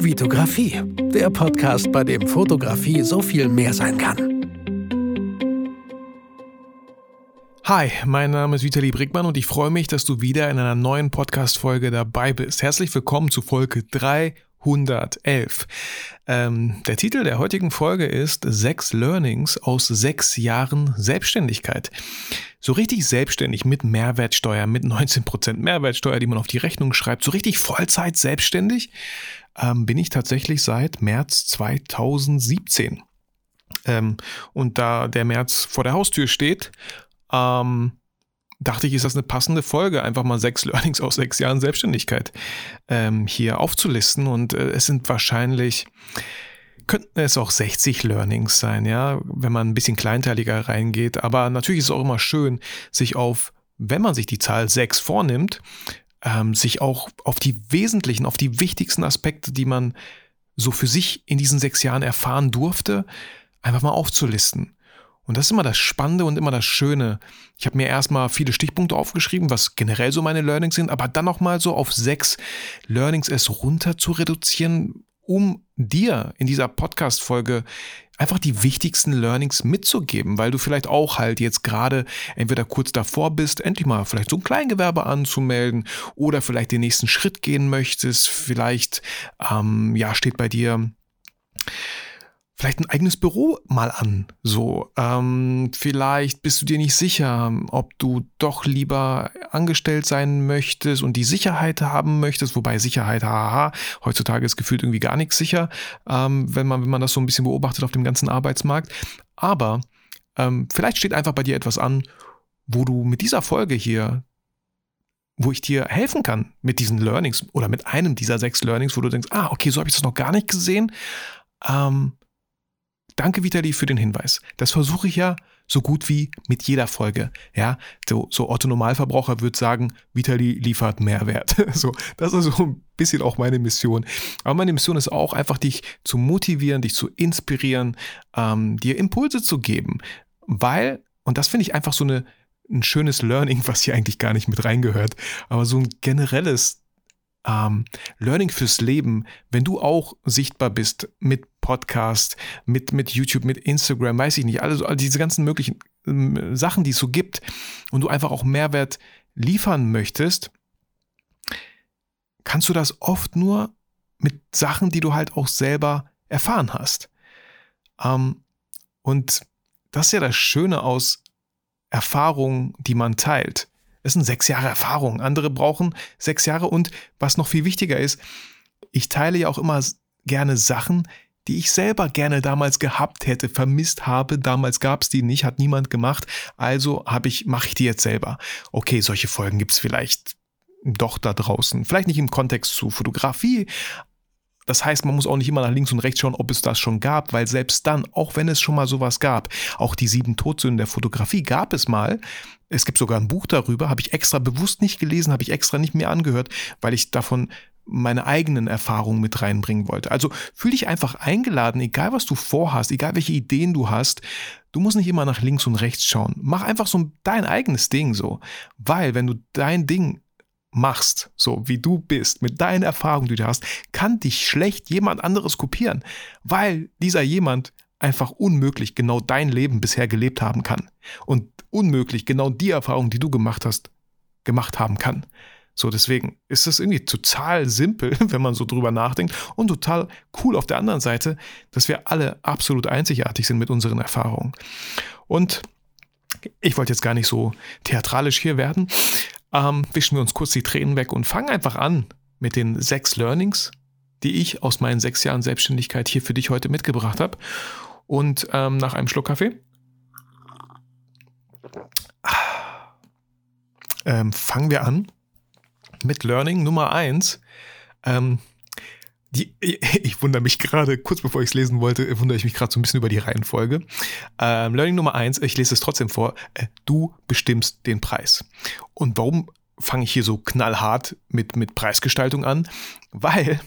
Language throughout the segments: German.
Vitografie, der Podcast, bei dem Fotografie so viel mehr sein kann. Hi, mein Name ist Vitali Brickmann und ich freue mich, dass du wieder in einer neuen Podcast-Folge dabei bist. Herzlich willkommen zu Folge 311. Ähm, der Titel der heutigen Folge ist Sechs Learnings aus sechs Jahren Selbstständigkeit. So richtig selbstständig mit Mehrwertsteuer, mit 19% Mehrwertsteuer, die man auf die Rechnung schreibt, so richtig Vollzeit selbstständig ähm, bin ich tatsächlich seit März 2017. Ähm, und da der März vor der Haustür steht, ähm, dachte ich, ist das eine passende Folge, einfach mal sechs Learnings aus sechs Jahren Selbstständigkeit ähm, hier aufzulisten. Und äh, es sind wahrscheinlich, könnten es auch 60 Learnings sein, ja, wenn man ein bisschen kleinteiliger reingeht. Aber natürlich ist es auch immer schön, sich auf, wenn man sich die Zahl sechs vornimmt, ähm, sich auch auf die wesentlichen, auf die wichtigsten Aspekte, die man so für sich in diesen sechs Jahren erfahren durfte, einfach mal aufzulisten. Und das ist immer das Spannende und immer das Schöne. Ich habe mir erstmal viele Stichpunkte aufgeschrieben, was generell so meine Learnings sind, aber dann nochmal so auf sechs Learnings es runter zu reduzieren, um dir in dieser Podcast-Folge einfach die wichtigsten Learnings mitzugeben, weil du vielleicht auch halt jetzt gerade entweder kurz davor bist, endlich mal vielleicht so ein Kleingewerbe anzumelden oder vielleicht den nächsten Schritt gehen möchtest. Vielleicht ähm, ja steht bei dir vielleicht ein eigenes Büro mal an. So, ähm, vielleicht bist du dir nicht sicher, ob du doch lieber angestellt sein möchtest und die Sicherheit haben möchtest, wobei Sicherheit, haha, heutzutage ist gefühlt irgendwie gar nichts sicher, ähm, wenn man wenn man das so ein bisschen beobachtet auf dem ganzen Arbeitsmarkt. Aber ähm, vielleicht steht einfach bei dir etwas an, wo du mit dieser Folge hier wo ich dir helfen kann mit diesen Learnings oder mit einem dieser sechs Learnings, wo du denkst, ah, okay, so habe ich das noch gar nicht gesehen. Ähm, Danke, Vitali, für den Hinweis. Das versuche ich ja so gut wie mit jeder Folge. Ja, so, so Otto Normalverbraucher wird sagen, Vitali liefert Mehrwert. So, das ist so ein bisschen auch meine Mission. Aber meine Mission ist auch einfach, dich zu motivieren, dich zu inspirieren, ähm, dir Impulse zu geben. Weil, und das finde ich einfach so eine, ein schönes Learning, was hier eigentlich gar nicht mit reingehört, aber so ein generelles ähm, Learning fürs Leben, wenn du auch sichtbar bist mit Podcast, mit, mit YouTube, mit Instagram, weiß ich nicht, also all diese ganzen möglichen ähm, Sachen, die es so gibt und du einfach auch Mehrwert liefern möchtest, kannst du das oft nur mit Sachen, die du halt auch selber erfahren hast. Ähm, und das ist ja das Schöne aus Erfahrungen, die man teilt. Es sind sechs Jahre Erfahrung. Andere brauchen sechs Jahre. Und was noch viel wichtiger ist, ich teile ja auch immer gerne Sachen, die ich selber gerne damals gehabt hätte, vermisst habe. Damals gab es die nicht, hat niemand gemacht. Also habe ich, mache ich die jetzt selber. Okay, solche Folgen gibt es vielleicht doch da draußen. Vielleicht nicht im Kontext zu Fotografie, das heißt, man muss auch nicht immer nach links und rechts schauen, ob es das schon gab, weil selbst dann, auch wenn es schon mal sowas gab, auch die sieben Todsünden der Fotografie gab es mal. Es gibt sogar ein Buch darüber, habe ich extra bewusst nicht gelesen, habe ich extra nicht mehr angehört, weil ich davon meine eigenen Erfahrungen mit reinbringen wollte. Also fühl dich einfach eingeladen, egal was du vorhast, egal welche Ideen du hast. Du musst nicht immer nach links und rechts schauen. Mach einfach so dein eigenes Ding so. Weil wenn du dein Ding machst, so wie du bist, mit deinen Erfahrungen, die du hast, kann dich schlecht jemand anderes kopieren, weil dieser jemand einfach unmöglich genau dein Leben bisher gelebt haben kann und unmöglich genau die Erfahrungen, die du gemacht hast, gemacht haben kann. So, deswegen ist das irgendwie total simpel, wenn man so drüber nachdenkt und total cool auf der anderen Seite, dass wir alle absolut einzigartig sind mit unseren Erfahrungen. Und ich wollte jetzt gar nicht so theatralisch hier werden, ähm, wischen wir uns kurz die Tränen weg und fangen einfach an mit den sechs Learnings, die ich aus meinen sechs Jahren Selbstständigkeit hier für dich heute mitgebracht habe. Und ähm, nach einem Schluck Kaffee ähm, fangen wir an mit Learning Nummer eins. Ähm, die, ich wundere mich gerade, kurz bevor ich es lesen wollte, wundere ich mich gerade so ein bisschen über die Reihenfolge. Ähm, Learning Nummer eins, ich lese es trotzdem vor. Äh, du bestimmst den Preis. Und warum fange ich hier so knallhart mit, mit Preisgestaltung an? Weil,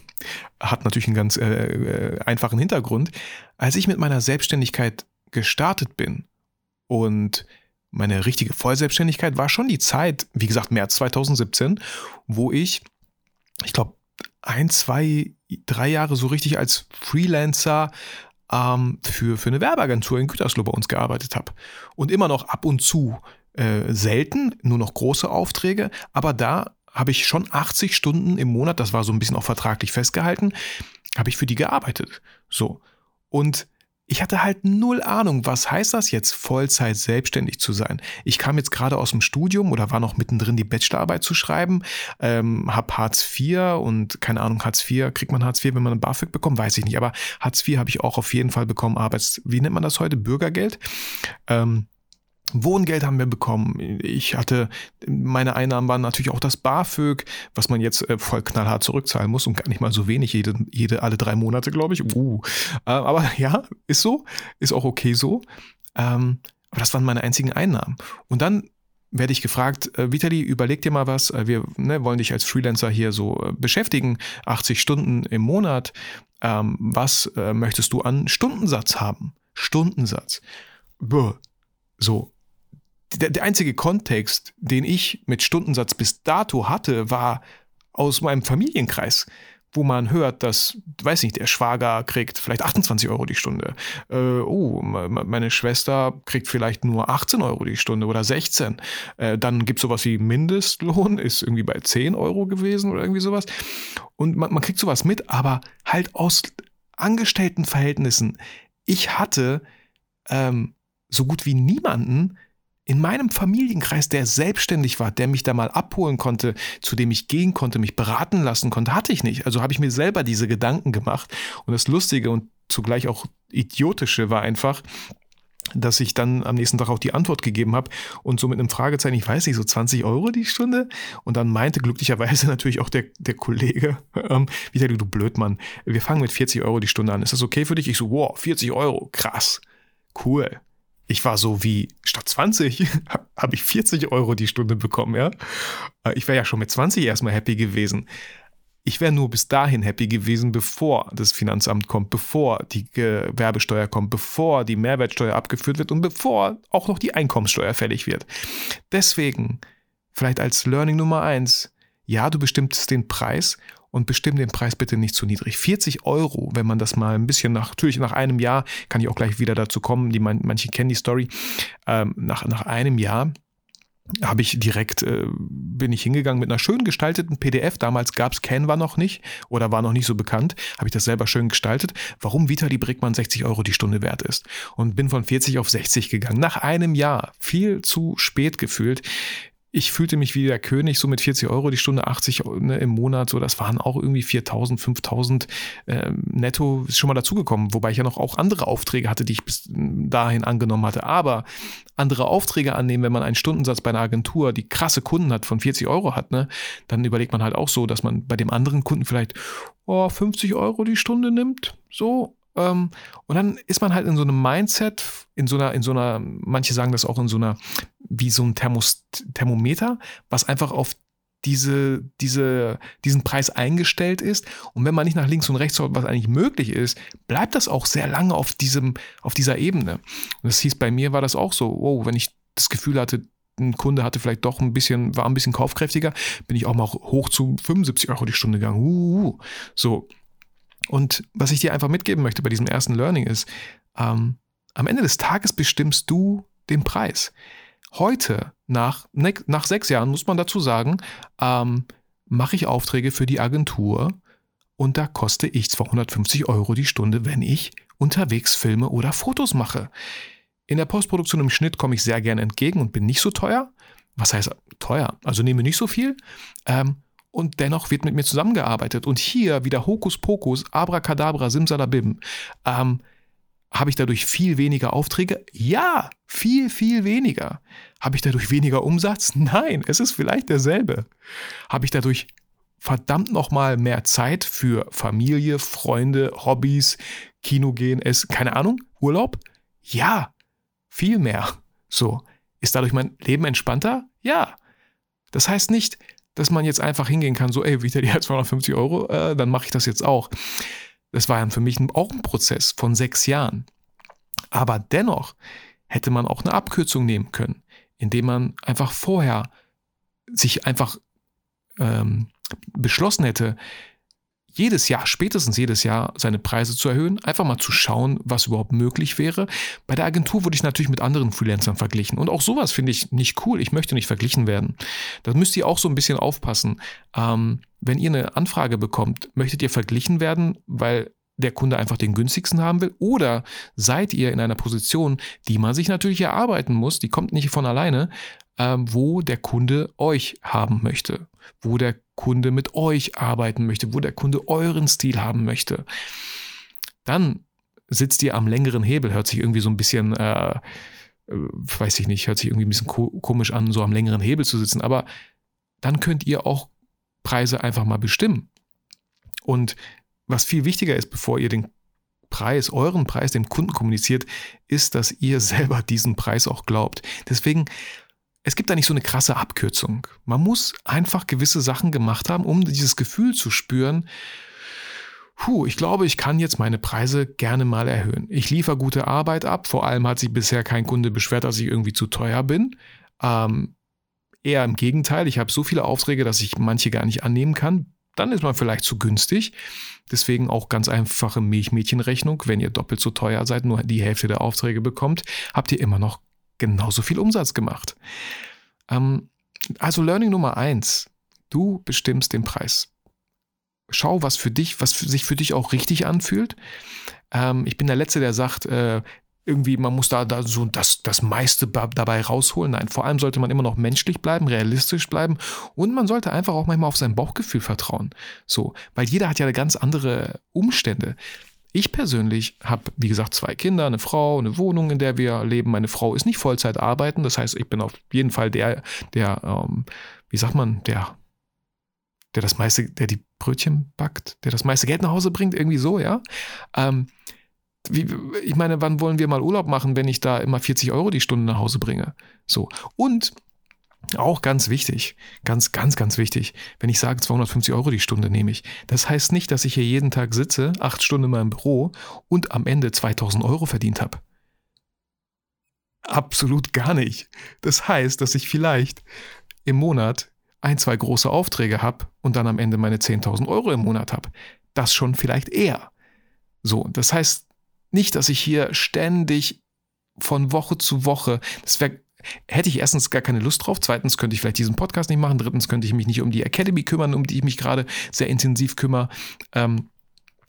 hat natürlich einen ganz äh, äh einfachen Hintergrund, als ich mit meiner Selbstständigkeit gestartet bin und meine richtige Vollselbstständigkeit war schon die Zeit, wie gesagt, März 2017, wo ich, ich glaube, ein, zwei, drei Jahre so richtig als Freelancer ähm, für, für eine Werbeagentur in Gütersloh bei uns gearbeitet habe. Und immer noch ab und zu äh, selten, nur noch große Aufträge, aber da habe ich schon 80 Stunden im Monat, das war so ein bisschen auch vertraglich festgehalten, habe ich für die gearbeitet. So. Und ich hatte halt null Ahnung, was heißt das jetzt, Vollzeit selbstständig zu sein. Ich kam jetzt gerade aus dem Studium oder war noch mittendrin, die Bachelorarbeit zu schreiben, ähm, habe Hartz IV und keine Ahnung, Hartz IV, kriegt man Hartz IV, wenn man ein BAföG bekommt, weiß ich nicht, aber Hartz IV habe ich auch auf jeden Fall bekommen, Arbeits, wie nennt man das heute, Bürgergeld. Ähm, Wohngeld haben wir bekommen. Ich hatte, meine Einnahmen waren natürlich auch das BAföG, was man jetzt äh, voll knallhart zurückzahlen muss und gar nicht mal so wenig, jede, jede alle drei Monate, glaube ich. Uh. Äh, aber ja, ist so, ist auch okay so. Ähm, aber das waren meine einzigen Einnahmen. Und dann werde ich gefragt, äh, Vitali, überleg dir mal was, äh, wir ne, wollen dich als Freelancer hier so äh, beschäftigen, 80 Stunden im Monat. Ähm, was äh, möchtest du an Stundensatz haben? Stundensatz. Buh. So, der, der einzige Kontext, den ich mit Stundensatz bis dato hatte, war aus meinem Familienkreis wo man hört, dass, weiß nicht, der Schwager kriegt vielleicht 28 Euro die Stunde. Äh, oh, meine Schwester kriegt vielleicht nur 18 Euro die Stunde oder 16. Äh, dann gibt es sowas wie Mindestlohn, ist irgendwie bei 10 Euro gewesen oder irgendwie sowas. Und man, man kriegt sowas mit, aber halt aus Angestelltenverhältnissen. Ich hatte ähm, so gut wie niemanden, in meinem Familienkreis, der selbstständig war, der mich da mal abholen konnte, zu dem ich gehen konnte, mich beraten lassen konnte, hatte ich nicht. Also habe ich mir selber diese Gedanken gemacht. Und das Lustige und zugleich auch idiotische war einfach, dass ich dann am nächsten Tag auch die Antwort gegeben habe und so mit einem Fragezeichen, ich weiß nicht, so 20 Euro die Stunde. Und dann meinte glücklicherweise natürlich auch der, der Kollege, ähm, wieder du Blödmann, wir fangen mit 40 Euro die Stunde an. Ist das okay für dich? Ich so, wow, 40 Euro, krass, cool ich war so wie statt 20 habe ich 40 Euro die Stunde bekommen, ja. Äh, ich wäre ja schon mit 20 erstmal happy gewesen. Ich wäre nur bis dahin happy gewesen, bevor das Finanzamt kommt, bevor die Gewerbesteuer kommt, bevor die Mehrwertsteuer abgeführt wird und bevor auch noch die Einkommenssteuer fällig wird. Deswegen, vielleicht als Learning Nummer eins, ja, du bestimmst den Preis und bestimm den Preis bitte nicht zu niedrig. 40 Euro, wenn man das mal ein bisschen nach, natürlich nach einem Jahr, kann ich auch gleich wieder dazu kommen, die manche kennen die Story, ähm, nach, nach einem Jahr habe ich direkt, äh, bin ich hingegangen mit einer schön gestalteten PDF. Damals gab es Canva noch nicht oder war noch nicht so bekannt. Habe ich das selber schön gestaltet, warum Vitali Brickmann 60 Euro die Stunde wert ist. Und bin von 40 auf 60 gegangen. Nach einem Jahr. Viel zu spät gefühlt ich fühlte mich wie der König, so mit 40 Euro die Stunde, 80 ne, im Monat, so das waren auch irgendwie 4000, 5000 äh, netto ist schon mal dazugekommen, wobei ich ja noch auch andere Aufträge hatte, die ich bis dahin angenommen hatte. Aber andere Aufträge annehmen, wenn man einen Stundensatz bei einer Agentur, die krasse Kunden hat, von 40 Euro hat, ne, dann überlegt man halt auch so, dass man bei dem anderen Kunden vielleicht oh, 50 Euro die Stunde nimmt, so und dann ist man halt in so einem Mindset, in so einer, in so einer, manche sagen das auch in so einer, wie so ein Thermos, Thermometer, was einfach auf diese, diese, diesen Preis eingestellt ist. Und wenn man nicht nach links und rechts schaut, was eigentlich möglich ist, bleibt das auch sehr lange auf diesem, auf dieser Ebene. Und das hieß, bei mir war das auch so, wow, wenn ich das Gefühl hatte, ein Kunde hatte vielleicht doch ein bisschen, war ein bisschen kaufkräftiger, bin ich auch mal hoch zu 75 Euro die Stunde gegangen. Uh, so, und was ich dir einfach mitgeben möchte bei diesem ersten Learning ist, ähm, am Ende des Tages bestimmst du den Preis. Heute, nach, ne, nach sechs Jahren, muss man dazu sagen, ähm, mache ich Aufträge für die Agentur und da koste ich 250 Euro die Stunde, wenn ich unterwegs filme oder Fotos mache. In der Postproduktion im Schnitt komme ich sehr gerne entgegen und bin nicht so teuer. Was heißt teuer? Also nehme nicht so viel. Ähm, und dennoch wird mit mir zusammengearbeitet. Und hier wieder Hokuspokus, Abracadabra, Simsalabim. Ähm, habe ich dadurch viel weniger Aufträge? Ja, viel, viel weniger. Habe ich dadurch weniger Umsatz? Nein, es ist vielleicht derselbe. Habe ich dadurch verdammt nochmal mehr Zeit für Familie, Freunde, Hobbys, Kino gehen, es, keine Ahnung, Urlaub? Ja, viel mehr. So. Ist dadurch mein Leben entspannter? Ja. Das heißt nicht, dass man jetzt einfach hingehen kann, so, ey, die hat 250 Euro, äh, dann mache ich das jetzt auch. Das war dann für mich auch ein Prozess von sechs Jahren. Aber dennoch hätte man auch eine Abkürzung nehmen können, indem man einfach vorher sich einfach ähm, beschlossen hätte, jedes Jahr, spätestens jedes Jahr, seine Preise zu erhöhen, einfach mal zu schauen, was überhaupt möglich wäre. Bei der Agentur wurde ich natürlich mit anderen Freelancern verglichen. Und auch sowas finde ich nicht cool. Ich möchte nicht verglichen werden. Da müsst ihr auch so ein bisschen aufpassen. Ähm, wenn ihr eine Anfrage bekommt, möchtet ihr verglichen werden, weil der Kunde einfach den günstigsten haben will? Oder seid ihr in einer Position, die man sich natürlich erarbeiten muss, die kommt nicht von alleine, ähm, wo der Kunde euch haben möchte, wo der Kunde mit euch arbeiten möchte, wo der Kunde euren Stil haben möchte? Dann sitzt ihr am längeren Hebel, hört sich irgendwie so ein bisschen, äh, äh weiß ich nicht, hört sich irgendwie ein bisschen komisch an, so am längeren Hebel zu sitzen, aber dann könnt ihr auch Preise einfach mal bestimmen. Und was viel wichtiger ist, bevor ihr den Preis, euren Preis dem Kunden kommuniziert, ist, dass ihr selber diesen Preis auch glaubt. Deswegen, es gibt da nicht so eine krasse Abkürzung. Man muss einfach gewisse Sachen gemacht haben, um dieses Gefühl zu spüren, puh, ich glaube, ich kann jetzt meine Preise gerne mal erhöhen. Ich liefere gute Arbeit ab. Vor allem hat sich bisher kein Kunde beschwert, dass ich irgendwie zu teuer bin. Ähm, eher im Gegenteil, ich habe so viele Aufträge, dass ich manche gar nicht annehmen kann dann ist man vielleicht zu günstig. Deswegen auch ganz einfache Milchmädchenrechnung. Wenn ihr doppelt so teuer seid, nur die Hälfte der Aufträge bekommt, habt ihr immer noch genauso viel Umsatz gemacht. Ähm, also Learning Nummer eins. Du bestimmst den Preis. Schau, was für dich, was für sich für dich auch richtig anfühlt. Ähm, ich bin der Letzte, der sagt, äh, irgendwie, man muss da, da so das, das meiste dabei rausholen. Nein, vor allem sollte man immer noch menschlich bleiben, realistisch bleiben und man sollte einfach auch manchmal auf sein Bauchgefühl vertrauen. So, weil jeder hat ja ganz andere Umstände. Ich persönlich habe, wie gesagt, zwei Kinder, eine Frau, eine Wohnung, in der wir leben. Meine Frau ist nicht Vollzeit arbeiten, das heißt, ich bin auf jeden Fall der, der, ähm, wie sagt man, der, der das meiste, der die Brötchen backt, der das meiste Geld nach Hause bringt, irgendwie so, ja. Ähm, wie, ich meine, wann wollen wir mal Urlaub machen, wenn ich da immer 40 Euro die Stunde nach Hause bringe? So. Und auch ganz wichtig, ganz, ganz, ganz wichtig, wenn ich sage 250 Euro die Stunde nehme ich. Das heißt nicht, dass ich hier jeden Tag sitze, acht Stunden in meinem Büro und am Ende 2000 Euro verdient habe. Absolut gar nicht. Das heißt, dass ich vielleicht im Monat ein, zwei große Aufträge habe und dann am Ende meine 10.000 Euro im Monat habe. Das schon vielleicht eher. So, das heißt, nicht, dass ich hier ständig von Woche zu Woche, das wäre hätte ich erstens gar keine Lust drauf, zweitens könnte ich vielleicht diesen Podcast nicht machen, drittens könnte ich mich nicht um die Academy kümmern, um die ich mich gerade sehr intensiv kümmere, ähm,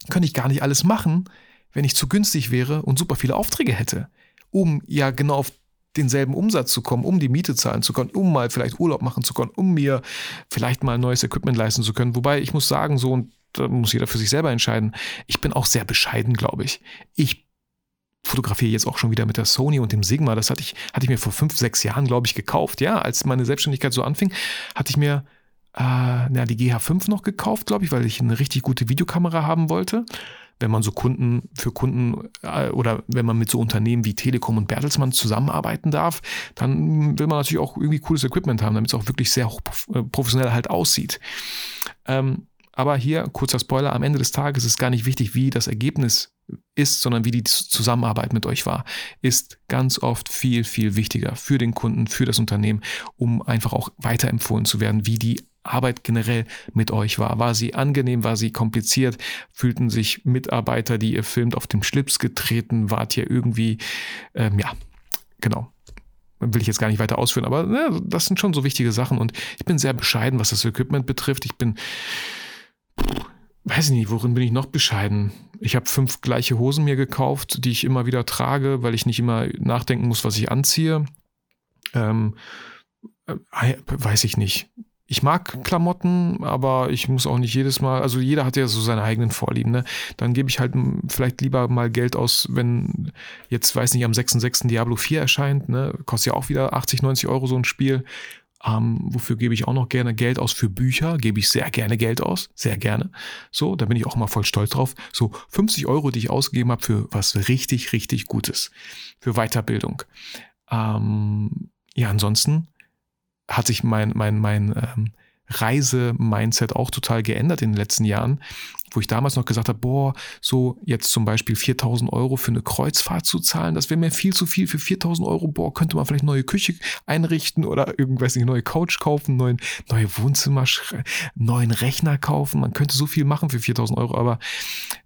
könnte ich gar nicht alles machen, wenn ich zu günstig wäre und super viele Aufträge hätte, um ja genau auf denselben Umsatz zu kommen, um die Miete zahlen zu können, um mal vielleicht Urlaub machen zu können, um mir vielleicht mal neues Equipment leisten zu können. Wobei ich muss sagen, so und da muss jeder für sich selber entscheiden. Ich bin auch sehr bescheiden, glaube ich. Ich fotografiere jetzt auch schon wieder mit der Sony und dem Sigma. Das hatte ich, hatte ich mir vor fünf, sechs Jahren, glaube ich, gekauft. Ja, als meine Selbstständigkeit so anfing, hatte ich mir äh, na, die GH5 noch gekauft, glaube ich, weil ich eine richtig gute Videokamera haben wollte. Wenn man so Kunden für Kunden äh, oder wenn man mit so Unternehmen wie Telekom und Bertelsmann zusammenarbeiten darf, dann will man natürlich auch irgendwie cooles Equipment haben, damit es auch wirklich sehr äh, professionell halt aussieht. Ähm, aber hier, kurzer Spoiler, am Ende des Tages ist gar nicht wichtig, wie das Ergebnis ist, sondern wie die Zusammenarbeit mit euch war, ist ganz oft viel, viel wichtiger für den Kunden, für das Unternehmen, um einfach auch weiterempfohlen zu werden, wie die Arbeit generell mit euch war. War sie angenehm, war sie kompliziert? Fühlten sich Mitarbeiter, die ihr filmt, auf dem Schlips getreten? Wart ihr irgendwie, ähm, ja, genau will ich jetzt gar nicht weiter ausführen, aber ne, das sind schon so wichtige Sachen und ich bin sehr bescheiden, was das Equipment betrifft. Ich bin weiß ich nicht, worin bin ich noch bescheiden? Ich habe fünf gleiche Hosen mir gekauft, die ich immer wieder trage, weil ich nicht immer nachdenken muss, was ich anziehe. Ähm, äh, weiß ich nicht. Ich mag Klamotten, aber ich muss auch nicht jedes Mal, also jeder hat ja so seine eigenen Vorlieben, ne? Dann gebe ich halt vielleicht lieber mal Geld aus, wenn jetzt, weiß nicht, am 6.6. Diablo 4 erscheint, ne? Kostet ja auch wieder 80, 90 Euro so ein Spiel. Ähm, wofür gebe ich auch noch gerne Geld aus? Für Bücher gebe ich sehr gerne Geld aus. Sehr gerne. So, da bin ich auch immer voll stolz drauf. So 50 Euro, die ich ausgegeben habe für was richtig, richtig Gutes. Für Weiterbildung. Ähm, ja, ansonsten hat sich mein, mein, mein ähm, Reise-Mindset auch total geändert in den letzten Jahren wo ich damals noch gesagt habe, boah, so jetzt zum Beispiel 4000 Euro für eine Kreuzfahrt zu zahlen, das wäre mir viel zu viel für 4000 Euro. Boah, könnte man vielleicht neue Küche einrichten oder irgendwas nicht, neue Couch kaufen, neuen, neue Wohnzimmer, neuen Rechner kaufen. Man könnte so viel machen für 4000 Euro, aber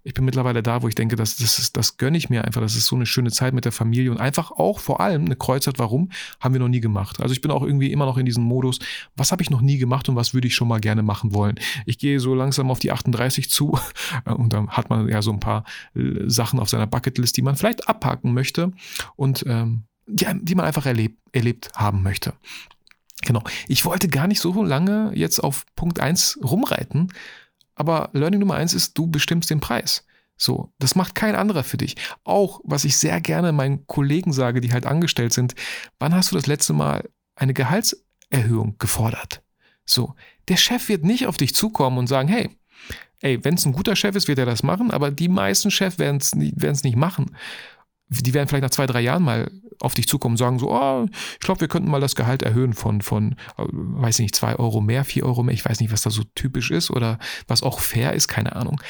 ich bin mittlerweile da, wo ich denke, das, das, ist, das gönne ich mir einfach. Das ist so eine schöne Zeit mit der Familie und einfach auch vor allem eine Kreuzfahrt. Warum? Haben wir noch nie gemacht. Also ich bin auch irgendwie immer noch in diesem Modus, was habe ich noch nie gemacht und was würde ich schon mal gerne machen wollen. Ich gehe so langsam auf die 38 zu Und dann hat man ja so ein paar äh, Sachen auf seiner Bucketlist, die man vielleicht abhaken möchte und ähm, die, die man einfach erlebt, erlebt haben möchte. Genau. Ich wollte gar nicht so lange jetzt auf Punkt 1 rumreiten, aber Learning Nummer 1 ist, du bestimmst den Preis. So, das macht kein anderer für dich. Auch, was ich sehr gerne meinen Kollegen sage, die halt angestellt sind, wann hast du das letzte Mal eine Gehaltserhöhung gefordert? So, der Chef wird nicht auf dich zukommen und sagen, hey, ey, wenn es ein guter Chef ist, wird er das machen, aber die meisten Chefs werden es nicht machen. Die werden vielleicht nach zwei, drei Jahren mal auf dich zukommen und sagen so, oh, ich glaube, wir könnten mal das Gehalt erhöhen von, von, äh, weiß nicht, zwei Euro mehr, vier Euro mehr. Ich weiß nicht, was da so typisch ist oder was auch fair ist, keine Ahnung.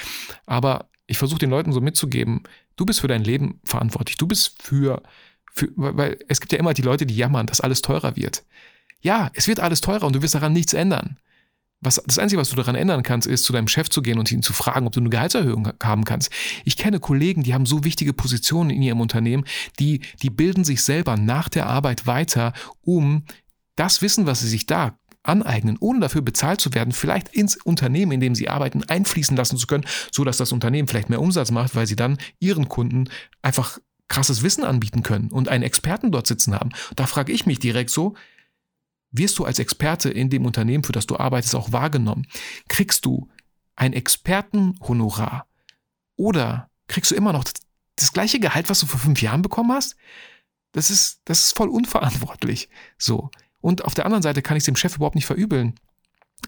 Aber ich versuche den Leuten so mitzugeben, du bist für dein Leben verantwortlich. Du bist für, für, weil es gibt ja immer die Leute, die jammern, dass alles teurer wird. Ja, es wird alles teurer und du wirst daran nichts ändern. Was, das Einzige, was du daran ändern kannst, ist, zu deinem Chef zu gehen und ihn zu fragen, ob du eine Gehaltserhöhung haben kannst. Ich kenne Kollegen, die haben so wichtige Positionen in ihrem Unternehmen, die, die bilden sich selber nach der Arbeit weiter, um das Wissen, was sie sich da aneignen, ohne dafür bezahlt zu werden, vielleicht ins Unternehmen, in dem sie arbeiten, einfließen lassen zu können, so dass das Unternehmen vielleicht mehr Umsatz macht, weil sie dann ihren Kunden einfach krasses Wissen anbieten können und einen Experten dort sitzen haben. Da frage ich mich direkt so, wirst du als Experte in dem Unternehmen, für das du arbeitest, auch wahrgenommen? Kriegst du ein Expertenhonorar? Oder kriegst du immer noch das gleiche Gehalt, was du vor fünf Jahren bekommen hast? Das ist, das ist voll unverantwortlich. So. Und auf der anderen Seite kann ich es dem Chef überhaupt nicht verübeln.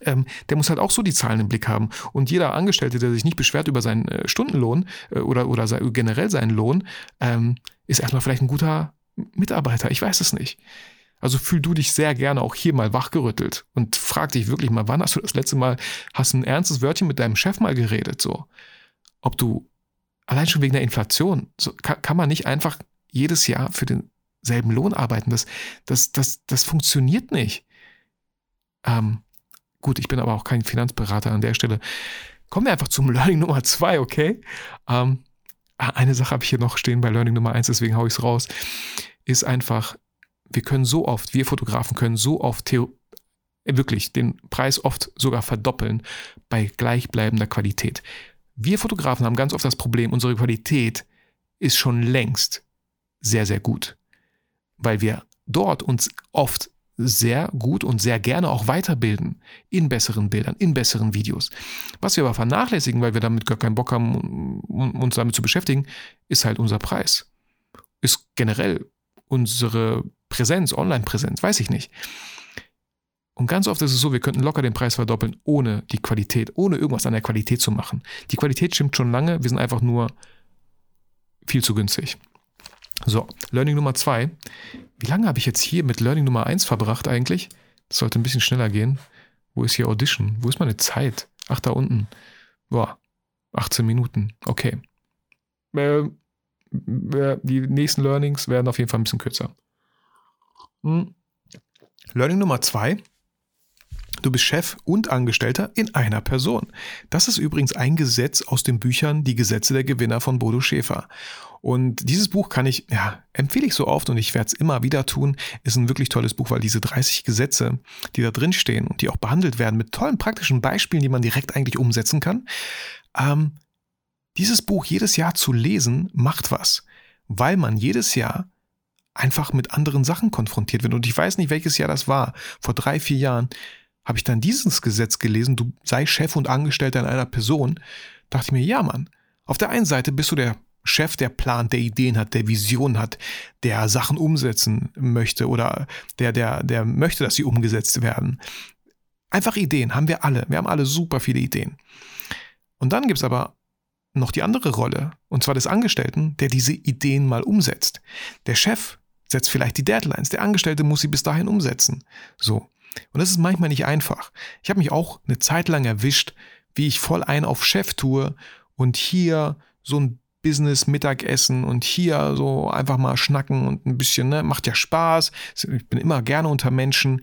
Ähm, der muss halt auch so die Zahlen im Blick haben. Und jeder Angestellte, der sich nicht beschwert über seinen äh, Stundenlohn äh, oder, oder generell seinen Lohn, ähm, ist erstmal vielleicht ein guter Mitarbeiter. Ich weiß es nicht. Also fühl du dich sehr gerne auch hier mal wachgerüttelt und frag dich wirklich mal, wann hast du das letzte Mal, hast ein ernstes Wörtchen mit deinem Chef mal geredet, so. Ob du, allein schon wegen der Inflation, so, kann, kann man nicht einfach jedes Jahr für denselben Lohn arbeiten. Das, das, das, das funktioniert nicht. Ähm, gut, ich bin aber auch kein Finanzberater an der Stelle. Kommen wir einfach zum Learning Nummer zwei, okay? Ähm, eine Sache habe ich hier noch stehen bei Learning Nummer eins, deswegen haue ich es raus. Ist einfach, wir können so oft, wir Fotografen können so oft Theo wirklich den Preis oft sogar verdoppeln bei gleichbleibender Qualität. Wir Fotografen haben ganz oft das Problem, unsere Qualität ist schon längst sehr, sehr gut, weil wir dort uns oft sehr gut und sehr gerne auch weiterbilden in besseren Bildern, in besseren Videos. Was wir aber vernachlässigen, weil wir damit gar keinen Bock haben, uns damit zu beschäftigen, ist halt unser Preis. Ist generell unsere Präsenz, Online-Präsenz, weiß ich nicht. Und ganz oft ist es so, wir könnten locker den Preis verdoppeln, ohne die Qualität, ohne irgendwas an der Qualität zu machen. Die Qualität stimmt schon lange, wir sind einfach nur viel zu günstig. So, Learning Nummer zwei. Wie lange habe ich jetzt hier mit Learning Nummer eins verbracht eigentlich? Das sollte ein bisschen schneller gehen. Wo ist hier Audition? Wo ist meine Zeit? Ach, da unten. Boah, 18 Minuten. Okay. Äh, die nächsten Learnings werden auf jeden Fall ein bisschen kürzer. Hm. Learning Nummer zwei. Du bist Chef und Angestellter in einer Person. Das ist übrigens ein Gesetz aus den Büchern Die Gesetze der Gewinner von Bodo Schäfer. Und dieses Buch kann ich, ja, empfehle ich so oft und ich werde es immer wieder tun. Ist ein wirklich tolles Buch, weil diese 30 Gesetze, die da drin stehen und die auch behandelt werden mit tollen praktischen Beispielen, die man direkt eigentlich umsetzen kann. Ähm, dieses Buch jedes Jahr zu lesen macht was, weil man jedes Jahr einfach mit anderen Sachen konfrontiert wird. Und ich weiß nicht, welches Jahr das war. Vor drei, vier Jahren habe ich dann dieses Gesetz gelesen, du sei Chef und Angestellter in einer Person. Dachte ich mir, ja, Mann. Auf der einen Seite bist du der Chef, der plant, der Ideen hat, der Vision hat, der Sachen umsetzen möchte oder der, der, der möchte, dass sie umgesetzt werden. Einfach Ideen haben wir alle. Wir haben alle super viele Ideen. Und dann gibt es aber noch die andere Rolle, und zwar des Angestellten, der diese Ideen mal umsetzt. Der Chef setzt vielleicht die Deadlines. Der Angestellte muss sie bis dahin umsetzen. So. Und das ist manchmal nicht einfach. Ich habe mich auch eine Zeit lang erwischt, wie ich voll ein auf Chef tue und hier so ein Business Mittagessen und hier so einfach mal schnacken und ein bisschen, ne, macht ja Spaß. Ich bin immer gerne unter Menschen.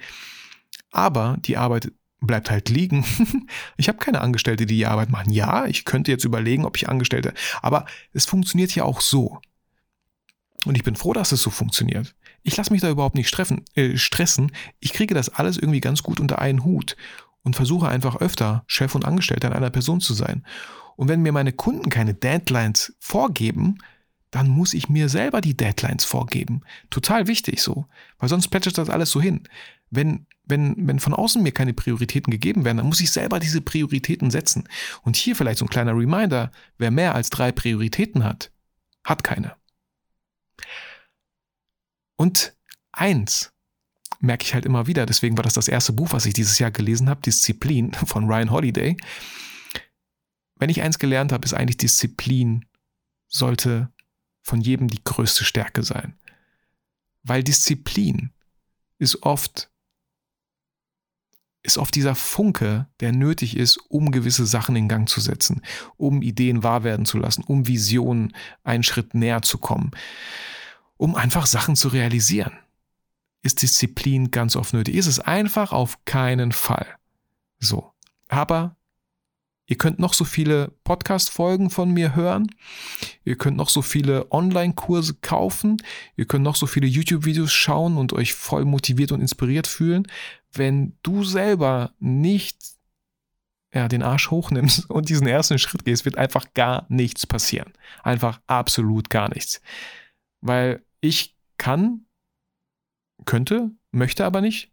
Aber die Arbeit bleibt halt liegen. ich habe keine Angestellte, die die Arbeit machen. Ja, ich könnte jetzt überlegen, ob ich Angestellte, aber es funktioniert ja auch so. Und ich bin froh, dass es so funktioniert. Ich lasse mich da überhaupt nicht streffen, äh, stressen. Ich kriege das alles irgendwie ganz gut unter einen Hut und versuche einfach öfter Chef und Angestellter in einer Person zu sein. Und wenn mir meine Kunden keine Deadlines vorgeben, dann muss ich mir selber die Deadlines vorgeben. Total wichtig so, weil sonst plätschert das alles so hin. Wenn, wenn, wenn von außen mir keine Prioritäten gegeben werden, dann muss ich selber diese Prioritäten setzen. Und hier vielleicht so ein kleiner Reminder, wer mehr als drei Prioritäten hat, hat keine. Und eins merke ich halt immer wieder, deswegen war das das erste Buch, was ich dieses Jahr gelesen habe, Disziplin von Ryan Holiday. Wenn ich eins gelernt habe, ist eigentlich Disziplin sollte von jedem die größte Stärke sein. Weil Disziplin ist oft ist oft dieser Funke, der nötig ist, um gewisse Sachen in Gang zu setzen, um Ideen wahr werden zu lassen, um Visionen einen Schritt näher zu kommen, um einfach Sachen zu realisieren. Ist Disziplin ganz oft nötig? Ist es einfach auf keinen Fall. So. Aber Ihr könnt noch so viele Podcast-Folgen von mir hören. Ihr könnt noch so viele Online-Kurse kaufen. Ihr könnt noch so viele YouTube-Videos schauen und euch voll motiviert und inspiriert fühlen. Wenn du selber nicht ja, den Arsch hochnimmst und diesen ersten Schritt gehst, wird einfach gar nichts passieren. Einfach absolut gar nichts. Weil ich kann, könnte, möchte aber nicht,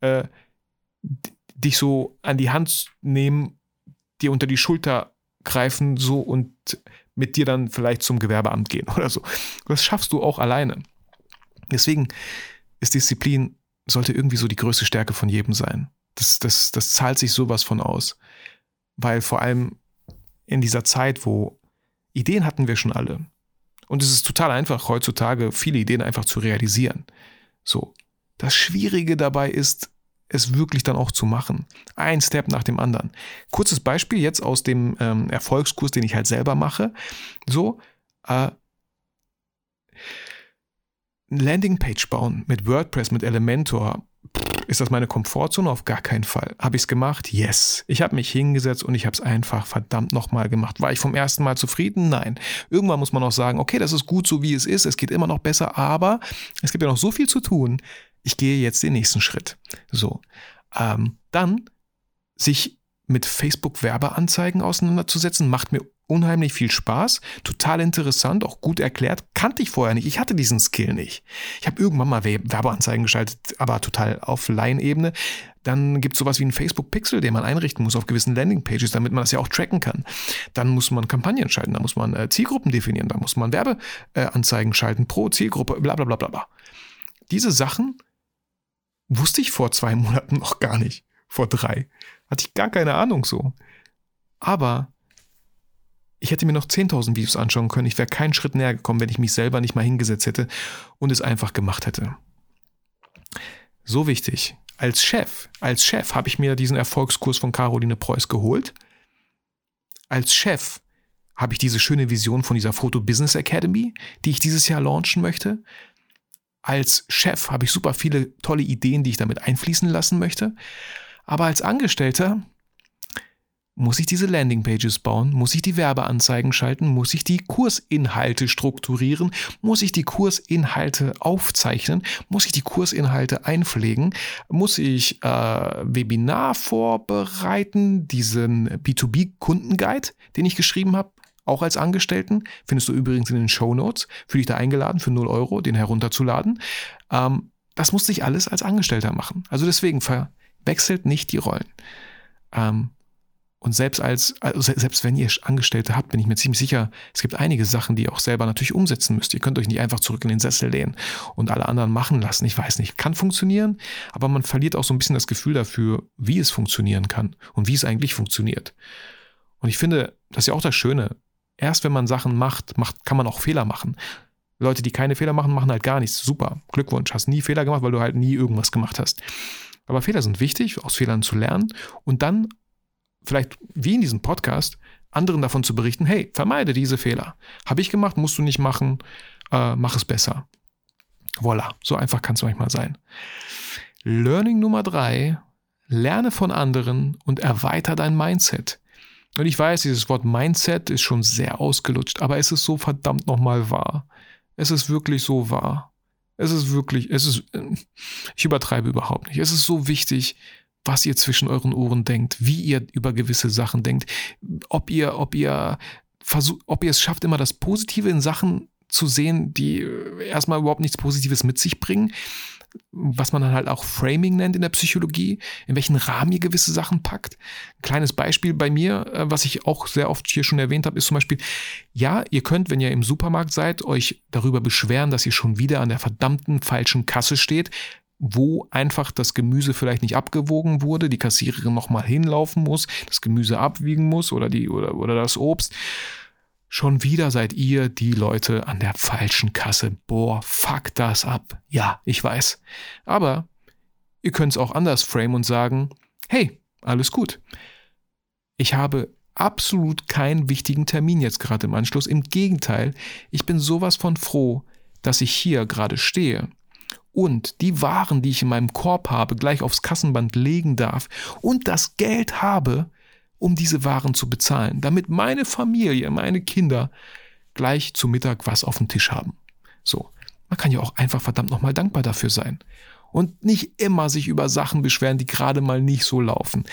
äh, dich so an die Hand nehmen dir unter die Schulter greifen so und mit dir dann vielleicht zum Gewerbeamt gehen oder so. Das schaffst du auch alleine. Deswegen ist Disziplin, sollte irgendwie so die größte Stärke von jedem sein. Das, das, das zahlt sich sowas von aus. Weil vor allem in dieser Zeit, wo Ideen hatten wir schon alle. Und es ist total einfach, heutzutage viele Ideen einfach zu realisieren. So. Das Schwierige dabei ist, es wirklich dann auch zu machen. Ein Step nach dem anderen. Kurzes Beispiel jetzt aus dem ähm, Erfolgskurs, den ich halt selber mache. So, äh, Landingpage bauen mit WordPress, mit Elementor. Ist das meine Komfortzone? Auf gar keinen Fall. Habe ich es gemacht? Yes. Ich habe mich hingesetzt und ich habe es einfach verdammt nochmal gemacht. War ich vom ersten Mal zufrieden? Nein. Irgendwann muss man auch sagen, okay, das ist gut so, wie es ist. Es geht immer noch besser, aber es gibt ja noch so viel zu tun ich gehe jetzt den nächsten Schritt. So. Ähm, dann sich mit Facebook-Werbeanzeigen auseinanderzusetzen, macht mir unheimlich viel Spaß, total interessant, auch gut erklärt, kannte ich vorher nicht. Ich hatte diesen Skill nicht. Ich habe irgendwann mal Werbeanzeigen geschaltet, aber total auf Laienebene. Dann gibt es sowas wie einen Facebook-Pixel, den man einrichten muss auf gewissen Landingpages, damit man das ja auch tracken kann. Dann muss man Kampagnen schalten, da muss man äh, Zielgruppen definieren, da muss man Werbeanzeigen äh, schalten pro Zielgruppe, bla bla bla bla bla. Diese Sachen Wusste ich vor zwei Monaten noch gar nicht. Vor drei. Hatte ich gar keine Ahnung so. Aber ich hätte mir noch 10.000 Videos anschauen können. Ich wäre keinen Schritt näher gekommen, wenn ich mich selber nicht mal hingesetzt hätte und es einfach gemacht hätte. So wichtig. Als Chef, als Chef habe ich mir diesen Erfolgskurs von Caroline Preuß geholt. Als Chef habe ich diese schöne Vision von dieser Photo Business Academy, die ich dieses Jahr launchen möchte als Chef habe ich super viele tolle Ideen, die ich damit einfließen lassen möchte. Aber als Angestellter muss ich diese Landingpages bauen, muss ich die Werbeanzeigen schalten, muss ich die Kursinhalte strukturieren, muss ich die Kursinhalte aufzeichnen, muss ich die Kursinhalte einpflegen, muss ich äh, Webinar vorbereiten, diesen B2B-Kundenguide, den ich geschrieben habe, auch als Angestellten. Findest du übrigens in den Show Notes. Fühle dich da eingeladen, für 0 Euro den herunterzuladen. Ähm, das musste ich alles als Angestellter machen. Also deswegen verwechselt nicht die Rollen. Ähm, und selbst als, also selbst wenn ihr Angestellte habt, bin ich mir ziemlich sicher, es gibt einige Sachen, die ihr auch selber natürlich umsetzen müsst. Ihr könnt euch nicht einfach zurück in den Sessel lehnen und alle anderen machen lassen. Ich weiß nicht, kann funktionieren, aber man verliert auch so ein bisschen das Gefühl dafür, wie es funktionieren kann und wie es eigentlich funktioniert. Und ich finde, das ist ja auch das Schöne erst wenn man Sachen macht, macht, kann man auch Fehler machen. Leute, die keine Fehler machen, machen halt gar nichts. Super, Glückwunsch, hast nie Fehler gemacht, weil du halt nie irgendwas gemacht hast. Aber Fehler sind wichtig, aus Fehlern zu lernen und dann vielleicht wie in diesem Podcast anderen davon zu berichten, hey, vermeide diese Fehler. Habe ich gemacht, musst du nicht machen, äh, mach es besser. Voila, so einfach kann es manchmal sein. Learning Nummer drei, lerne von anderen und erweiter dein Mindset. Und ich weiß, dieses Wort Mindset ist schon sehr ausgelutscht, aber es ist so verdammt nochmal wahr. Es ist wirklich so wahr. Es ist wirklich, es ist, ich übertreibe überhaupt nicht. Es ist so wichtig, was ihr zwischen euren Ohren denkt, wie ihr über gewisse Sachen denkt, ob ihr, ob ihr versucht, ob ihr es schafft, immer das Positive in Sachen zu sehen, die erstmal überhaupt nichts Positives mit sich bringen was man dann halt auch Framing nennt in der Psychologie, in welchen Rahmen ihr gewisse Sachen packt. Ein kleines Beispiel bei mir, äh, was ich auch sehr oft hier schon erwähnt habe, ist zum Beispiel, ja, ihr könnt, wenn ihr im Supermarkt seid, euch darüber beschweren, dass ihr schon wieder an der verdammten falschen Kasse steht, wo einfach das Gemüse vielleicht nicht abgewogen wurde, die Kassiererin nochmal hinlaufen muss, das Gemüse abwiegen muss oder, die, oder, oder das Obst. Schon wieder seid ihr die Leute an der falschen Kasse. Boah, fuck das ab. Ja, ich weiß. Aber ihr könnt es auch anders framen und sagen, hey, alles gut. Ich habe absolut keinen wichtigen Termin jetzt gerade im Anschluss. Im Gegenteil, ich bin sowas von froh, dass ich hier gerade stehe und die Waren, die ich in meinem Korb habe, gleich aufs Kassenband legen darf und das Geld habe, um diese Waren zu bezahlen, damit meine Familie, meine Kinder gleich zu Mittag was auf dem Tisch haben. So, man kann ja auch einfach verdammt nochmal dankbar dafür sein. Und nicht immer sich über Sachen beschweren, die gerade mal nicht so laufen.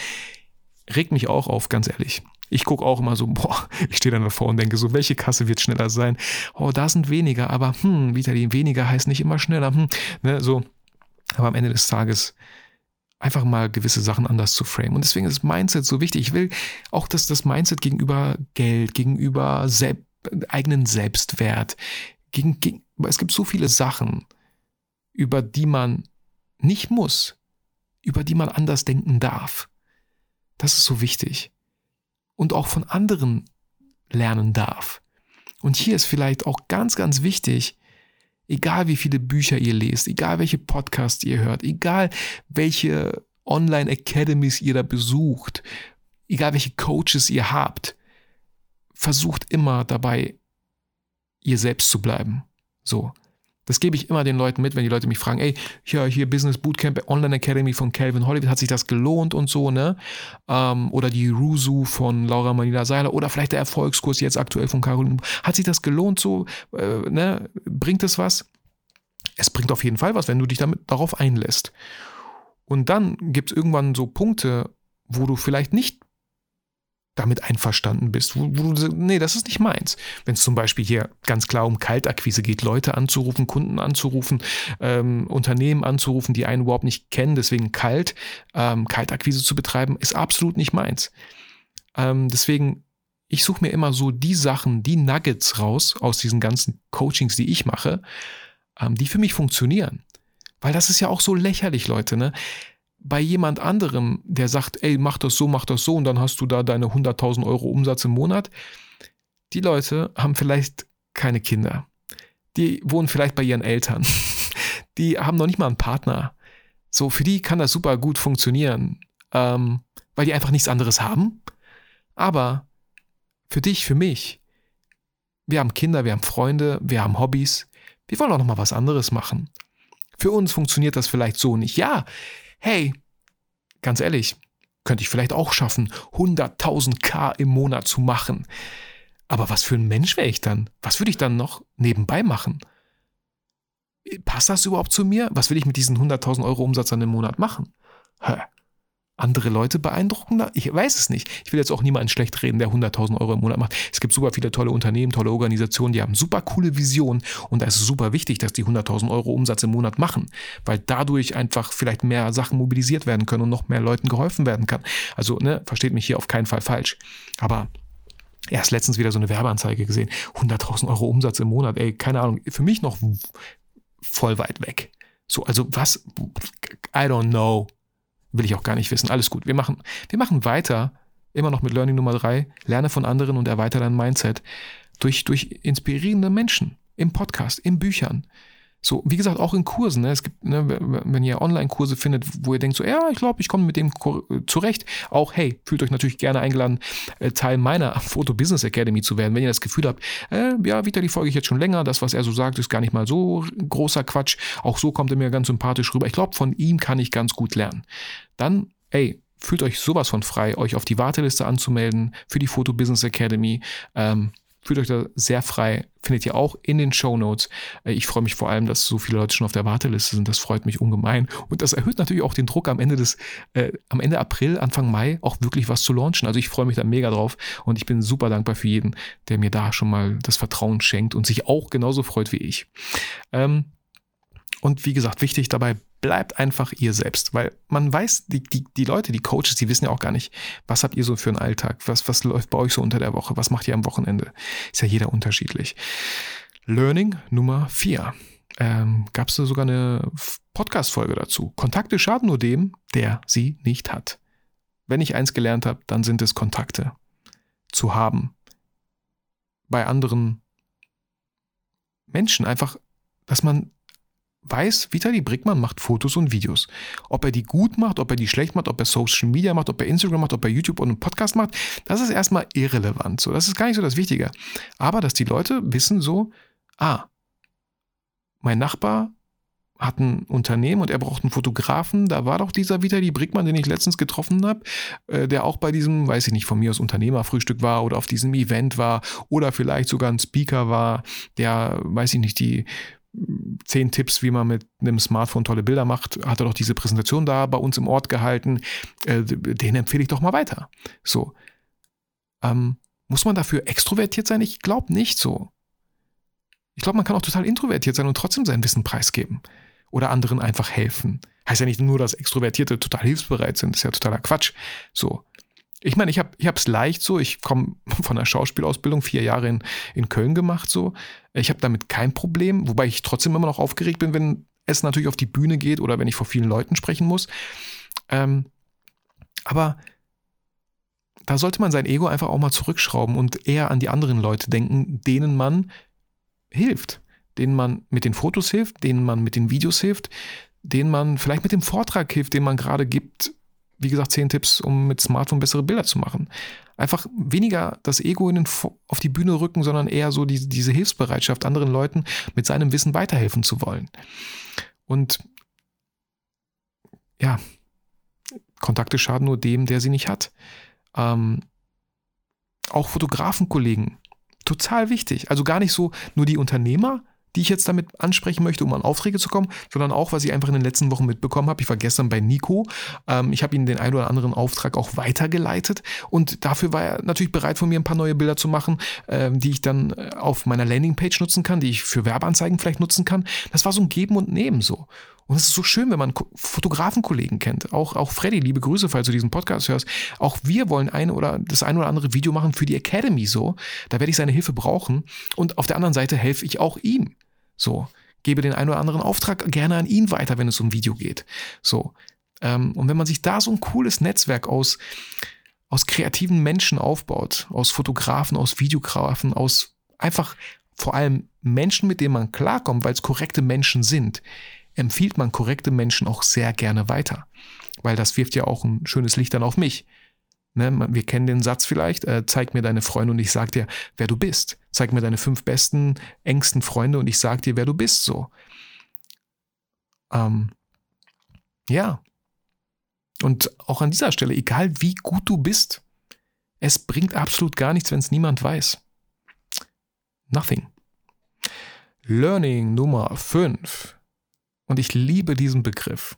Regt mich auch auf, ganz ehrlich. Ich gucke auch immer so, boah, ich stehe dann davor und denke so, welche Kasse wird schneller sein? Oh, da sind weniger, aber hm, die weniger heißt nicht immer schneller. Hm, ne, so. Aber am Ende des Tages einfach mal gewisse Sachen anders zu framen. Und deswegen ist Mindset so wichtig. Ich will auch, dass das Mindset gegenüber Geld, gegenüber Sel eigenen Selbstwert, gegen, gegen, es gibt so viele Sachen, über die man nicht muss, über die man anders denken darf. Das ist so wichtig. Und auch von anderen lernen darf. Und hier ist vielleicht auch ganz, ganz wichtig, Egal wie viele Bücher ihr lest, egal welche Podcasts ihr hört, egal welche Online-Academies ihr da besucht, egal welche Coaches ihr habt, versucht immer dabei, ihr selbst zu bleiben. So. Das gebe ich immer den Leuten mit, wenn die Leute mich fragen, ey, hier, hier Business Bootcamp Online Academy von Calvin Hollywood, hat sich das gelohnt und so, ne? Ähm, oder die Rusu von Laura Manila Seiler oder vielleicht der Erfolgskurs jetzt aktuell von Caroline. Hat sich das gelohnt so, äh, ne? Bringt es was? Es bringt auf jeden Fall was, wenn du dich damit darauf einlässt. Und dann gibt es irgendwann so Punkte, wo du vielleicht nicht damit einverstanden bist, wo, wo du nee, das ist nicht meins. Wenn es zum Beispiel hier ganz klar um Kaltakquise geht, Leute anzurufen, Kunden anzurufen, ähm, Unternehmen anzurufen, die einen überhaupt nicht kennen, deswegen kalt, ähm, Kaltakquise zu betreiben, ist absolut nicht meins. Ähm, deswegen, ich suche mir immer so die Sachen, die Nuggets raus aus diesen ganzen Coachings, die ich mache, ähm, die für mich funktionieren. Weil das ist ja auch so lächerlich, Leute, ne? Bei jemand anderem, der sagt, ey, mach das so, mach das so und dann hast du da deine 100.000 Euro Umsatz im Monat, die Leute haben vielleicht keine Kinder. Die wohnen vielleicht bei ihren Eltern. Die haben noch nicht mal einen Partner. So, für die kann das super gut funktionieren, ähm, weil die einfach nichts anderes haben. Aber für dich, für mich, wir haben Kinder, wir haben Freunde, wir haben Hobbys. Wir wollen auch noch mal was anderes machen. Für uns funktioniert das vielleicht so nicht. Ja, hey, ganz ehrlich, könnte ich vielleicht auch schaffen, 100.000 K im Monat zu machen. Aber was für ein Mensch wäre ich dann? Was würde ich dann noch nebenbei machen? Passt das überhaupt zu mir? Was will ich mit diesen 100.000 Euro Umsatz dann im Monat machen? Hä? Andere Leute beeindrucken? Ich weiß es nicht. Ich will jetzt auch niemanden schlecht reden, der 100.000 Euro im Monat macht. Es gibt super viele tolle Unternehmen, tolle Organisationen, die haben super coole Visionen und da ist es super wichtig, dass die 100.000 Euro Umsatz im Monat machen, weil dadurch einfach vielleicht mehr Sachen mobilisiert werden können und noch mehr Leuten geholfen werden kann. Also, ne, versteht mich hier auf keinen Fall falsch. Aber erst letztens wieder so eine Werbeanzeige gesehen. 100.000 Euro Umsatz im Monat, ey, keine Ahnung, für mich noch voll weit weg. So, also was, I don't know. Will ich auch gar nicht wissen. Alles gut. Wir machen, wir machen weiter, immer noch mit Learning Nummer drei. Lerne von anderen und erweitere dein Mindset durch, durch inspirierende Menschen im Podcast, in Büchern. So, wie gesagt, auch in Kursen. Ne? Es gibt, ne, wenn ihr Online-Kurse findet, wo ihr denkt, so, ja, ich glaube, ich komme mit dem zurecht. Auch, hey, fühlt euch natürlich gerne eingeladen, äh, Teil meiner Photo Business Academy zu werden. Wenn ihr das Gefühl habt, äh, ja, Vitali folge ich jetzt schon länger, das, was er so sagt, ist gar nicht mal so großer Quatsch. Auch so kommt er mir ganz sympathisch rüber. Ich glaube, von ihm kann ich ganz gut lernen. Dann, ey, fühlt euch sowas von frei, euch auf die Warteliste anzumelden für die Photo Business Academy. Ähm, Fühlt euch da sehr frei. Findet ihr auch in den Show Notes. Äh, ich freue mich vor allem, dass so viele Leute schon auf der Warteliste sind. Das freut mich ungemein. Und das erhöht natürlich auch den Druck am Ende des, äh, am Ende April, Anfang Mai auch wirklich was zu launchen. Also ich freue mich da mega drauf und ich bin super dankbar für jeden, der mir da schon mal das Vertrauen schenkt und sich auch genauso freut wie ich. Ähm, und wie gesagt, wichtig dabei, bleibt einfach ihr selbst, weil man weiß, die, die, die Leute, die Coaches, die wissen ja auch gar nicht, was habt ihr so für einen Alltag, was, was läuft bei euch so unter der Woche, was macht ihr am Wochenende. Ist ja jeder unterschiedlich. Learning Nummer vier. Ähm, Gab es sogar eine Podcast-Folge dazu. Kontakte schaden nur dem, der sie nicht hat. Wenn ich eins gelernt habe, dann sind es Kontakte zu haben. Bei anderen Menschen einfach, dass man weiß, Vitali Brickmann macht Fotos und Videos. Ob er die gut macht, ob er die schlecht macht, ob er Social Media macht, ob er Instagram macht, ob er YouTube und einen Podcast macht, das ist erstmal irrelevant. So, das ist gar nicht so das Wichtige. Aber dass die Leute wissen so, ah, mein Nachbar hat ein Unternehmen und er braucht einen Fotografen. Da war doch dieser Vitali Brickmann, den ich letztens getroffen habe, äh, der auch bei diesem, weiß ich nicht, von mir aus Unternehmerfrühstück war oder auf diesem Event war oder vielleicht sogar ein Speaker war, der, weiß ich nicht, die zehn Tipps, wie man mit einem Smartphone tolle Bilder macht, hat er doch diese Präsentation da bei uns im Ort gehalten. Äh, den empfehle ich doch mal weiter. So. Ähm, muss man dafür extrovertiert sein? Ich glaube nicht so. Ich glaube, man kann auch total introvertiert sein und trotzdem sein Wissen preisgeben. Oder anderen einfach helfen. Heißt ja nicht nur, dass Extrovertierte total hilfsbereit sind. Das ist ja totaler Quatsch. So. Ich meine, ich habe es leicht so. Ich komme von der Schauspielausbildung, vier Jahre in, in Köln gemacht so. Ich habe damit kein Problem, wobei ich trotzdem immer noch aufgeregt bin, wenn es natürlich auf die Bühne geht oder wenn ich vor vielen Leuten sprechen muss. Ähm, aber da sollte man sein Ego einfach auch mal zurückschrauben und eher an die anderen Leute denken, denen man hilft, denen man mit den Fotos hilft, denen man mit den Videos hilft, denen man vielleicht mit dem Vortrag hilft, den man gerade gibt, wie gesagt, zehn Tipps, um mit Smartphone bessere Bilder zu machen. Einfach weniger das Ego in den, auf die Bühne rücken, sondern eher so die, diese Hilfsbereitschaft, anderen Leuten mit seinem Wissen weiterhelfen zu wollen. Und ja, Kontakte schaden nur dem, der sie nicht hat. Ähm, auch Fotografenkollegen, total wichtig. Also gar nicht so nur die Unternehmer, die ich jetzt damit ansprechen möchte, um an Aufträge zu kommen, sondern auch, was ich einfach in den letzten Wochen mitbekommen habe. Ich war gestern bei Nico. Ähm, ich habe ihm den einen oder anderen Auftrag auch weitergeleitet und dafür war er natürlich bereit, von mir ein paar neue Bilder zu machen, ähm, die ich dann äh, auf meiner Landingpage nutzen kann, die ich für Werbeanzeigen vielleicht nutzen kann. Das war so ein Geben und Nehmen so. Und es ist so schön, wenn man Fotografenkollegen kennt. Auch, auch Freddy, liebe Grüße, falls du diesen Podcast hörst. Auch wir wollen ein oder das ein oder andere Video machen für die Academy so. Da werde ich seine Hilfe brauchen. Und auf der anderen Seite helfe ich auch ihm. So, gebe den einen oder anderen Auftrag gerne an ihn weiter, wenn es um Video geht. So. Ähm, und wenn man sich da so ein cooles Netzwerk aus, aus kreativen Menschen aufbaut, aus Fotografen, aus Videografen, aus einfach vor allem Menschen, mit denen man klarkommt, weil es korrekte Menschen sind, empfiehlt man korrekte Menschen auch sehr gerne weiter. Weil das wirft ja auch ein schönes Licht dann auf mich. Ne, wir kennen den Satz vielleicht, äh, zeig mir deine Freunde und ich sag dir, wer du bist. Zeig mir deine fünf besten, engsten Freunde und ich sag dir, wer du bist, so. Ähm, ja. Und auch an dieser Stelle, egal wie gut du bist, es bringt absolut gar nichts, wenn es niemand weiß. Nothing. Learning Nummer 5. Und ich liebe diesen Begriff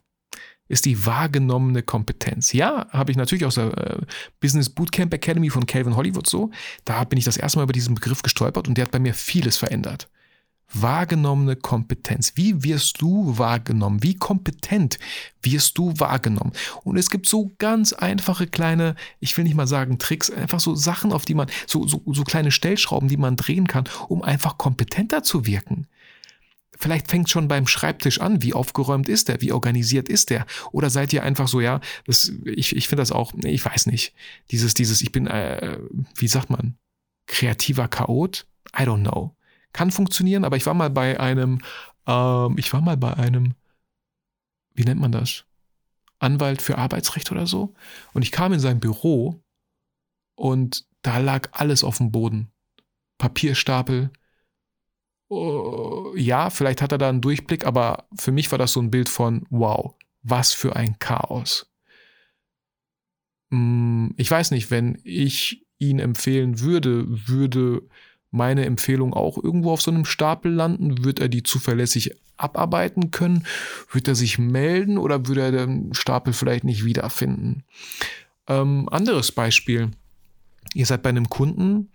ist die wahrgenommene Kompetenz. Ja, habe ich natürlich aus der äh, Business Bootcamp Academy von Calvin Hollywood so. Da bin ich das erste Mal über diesen Begriff gestolpert und der hat bei mir vieles verändert. Wahrgenommene Kompetenz. Wie wirst du wahrgenommen? Wie kompetent wirst du wahrgenommen? Und es gibt so ganz einfache kleine, ich will nicht mal sagen Tricks, einfach so Sachen, auf die man, so, so, so kleine Stellschrauben, die man drehen kann, um einfach kompetenter zu wirken. Vielleicht fängt schon beim Schreibtisch an, wie aufgeräumt ist der, wie organisiert ist der? Oder seid ihr einfach so, ja, das, ich, ich finde das auch, ich weiß nicht, dieses, dieses, ich bin, äh, wie sagt man, kreativer Chaot? I don't know. Kann funktionieren, aber ich war mal bei einem Ähm, ich war mal bei einem, wie nennt man das? Anwalt für Arbeitsrecht oder so. Und ich kam in sein Büro und da lag alles auf dem Boden. Papierstapel. Oh, ja, vielleicht hat er da einen Durchblick, aber für mich war das so ein Bild von, wow, was für ein Chaos. Hm, ich weiß nicht, wenn ich ihn empfehlen würde, würde meine Empfehlung auch irgendwo auf so einem Stapel landen? Wird er die zuverlässig abarbeiten können? Wird er sich melden oder würde er den Stapel vielleicht nicht wiederfinden? Ähm, anderes Beispiel. Ihr seid bei einem Kunden,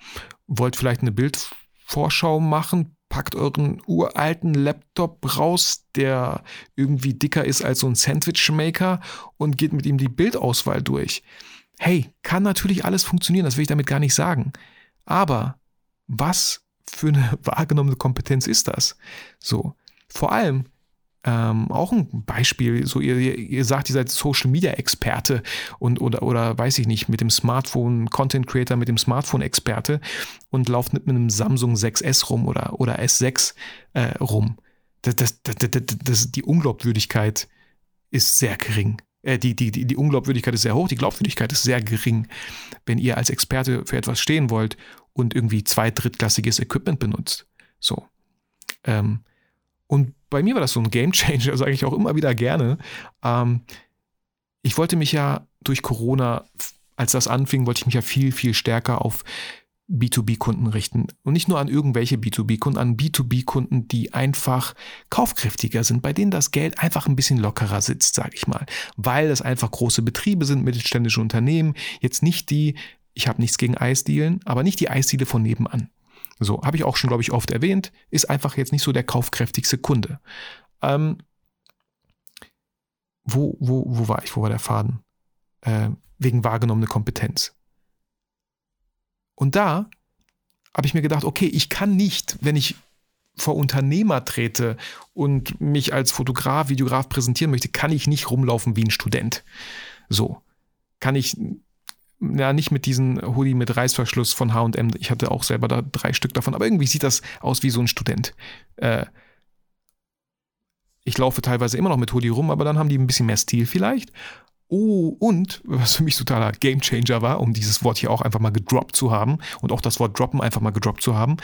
wollt vielleicht eine Bildvorschau machen, packt euren uralten Laptop raus, der irgendwie dicker ist als so ein Sandwichmaker und geht mit ihm die Bildauswahl durch. Hey, kann natürlich alles funktionieren, das will ich damit gar nicht sagen. Aber was für eine wahrgenommene Kompetenz ist das? So, vor allem, ähm, auch ein Beispiel, so ihr, ihr sagt, ihr seid Social Media Experte und oder, oder weiß ich nicht, mit dem Smartphone, Content Creator mit dem Smartphone Experte und lauft mit einem Samsung 6S rum oder, oder S6 äh, rum. Das, das, das, das, das, die Unglaubwürdigkeit ist sehr gering. Äh, die, die, die, die Unglaubwürdigkeit ist sehr hoch, die Glaubwürdigkeit ist sehr gering. Wenn ihr als Experte für etwas stehen wollt und irgendwie zwei drittklassiges Equipment benutzt. So. Ähm, und bei mir war das so ein Game Changer, sage ich auch immer wieder gerne. Ähm, ich wollte mich ja durch Corona, als das anfing, wollte ich mich ja viel, viel stärker auf B2B-Kunden richten. Und nicht nur an irgendwelche B2B-Kunden, an B2B-Kunden, die einfach kaufkräftiger sind, bei denen das Geld einfach ein bisschen lockerer sitzt, sage ich mal. Weil es einfach große Betriebe sind, mittelständische Unternehmen. Jetzt nicht die, ich habe nichts gegen Eisdielen, aber nicht die Eisdiele von nebenan. So, habe ich auch schon, glaube ich, oft erwähnt, ist einfach jetzt nicht so der kaufkräftigste Kunde. Ähm, wo, wo, wo war ich? Wo war der Faden? Äh, wegen wahrgenommene Kompetenz. Und da habe ich mir gedacht, okay, ich kann nicht, wenn ich vor Unternehmer trete und mich als Fotograf, Videograf präsentieren möchte, kann ich nicht rumlaufen wie ein Student. So. Kann ich ja, nicht mit diesen Hoodie mit Reißverschluss von H&M. Ich hatte auch selber da drei Stück davon, aber irgendwie sieht das aus wie so ein Student. Äh, ich laufe teilweise immer noch mit Hoodie rum, aber dann haben die ein bisschen mehr Stil vielleicht. Oh, und was für mich totaler Gamechanger war, um dieses Wort hier auch einfach mal gedroppt zu haben und auch das Wort droppen einfach mal gedroppt zu haben,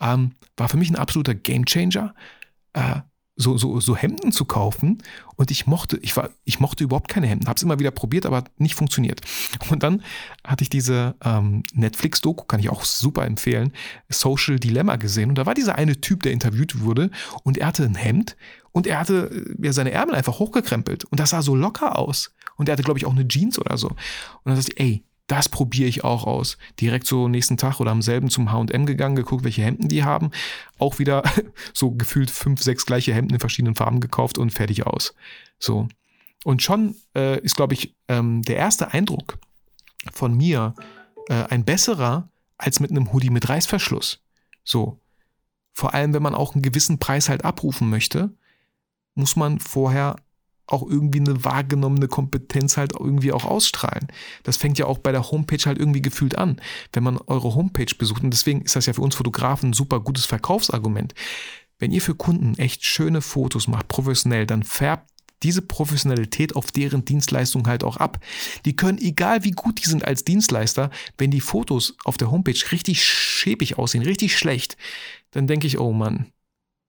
ähm, war für mich ein absoluter Gamechanger. Äh, so, so, so Hemden zu kaufen. Und ich mochte, ich war, ich mochte überhaupt keine Hemden, habe es immer wieder probiert, aber nicht funktioniert. Und dann hatte ich diese ähm, Netflix-Doku, kann ich auch super empfehlen, Social Dilemma gesehen. Und da war dieser eine Typ, der interviewt wurde. Und er hatte ein Hemd. Und er hatte ja, seine Ärmel einfach hochgekrempelt. Und das sah so locker aus. Und er hatte glaube ich auch eine Jeans oder so. Und dann dachte ich, ey, das probiere ich auch aus. Direkt so nächsten Tag oder am selben zum HM gegangen, geguckt, welche Hemden die haben. Auch wieder so gefühlt fünf, sechs gleiche Hemden in verschiedenen Farben gekauft und fertig aus. So. Und schon äh, ist, glaube ich, ähm, der erste Eindruck von mir äh, ein besserer als mit einem Hoodie mit Reißverschluss. So. Vor allem, wenn man auch einen gewissen Preis halt abrufen möchte, muss man vorher auch irgendwie eine wahrgenommene Kompetenz halt irgendwie auch ausstrahlen. Das fängt ja auch bei der Homepage halt irgendwie gefühlt an, wenn man eure Homepage besucht. Und deswegen ist das ja für uns Fotografen ein super gutes Verkaufsargument. Wenn ihr für Kunden echt schöne Fotos macht, professionell, dann färbt diese Professionalität auf deren Dienstleistung halt auch ab. Die können, egal wie gut die sind als Dienstleister, wenn die Fotos auf der Homepage richtig schäbig aussehen, richtig schlecht, dann denke ich, oh Mann,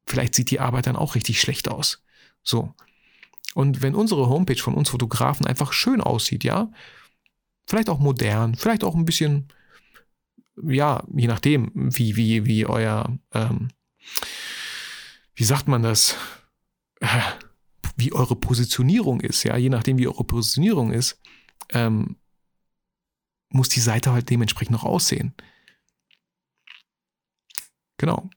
vielleicht sieht die Arbeit dann auch richtig schlecht aus. So. Und wenn unsere Homepage von uns Fotografen einfach schön aussieht, ja, vielleicht auch modern, vielleicht auch ein bisschen, ja, je nachdem, wie, wie, wie euer, ähm, wie sagt man das, wie eure Positionierung ist, ja, je nachdem, wie eure Positionierung ist, ähm, muss die Seite halt dementsprechend noch aussehen. Genau.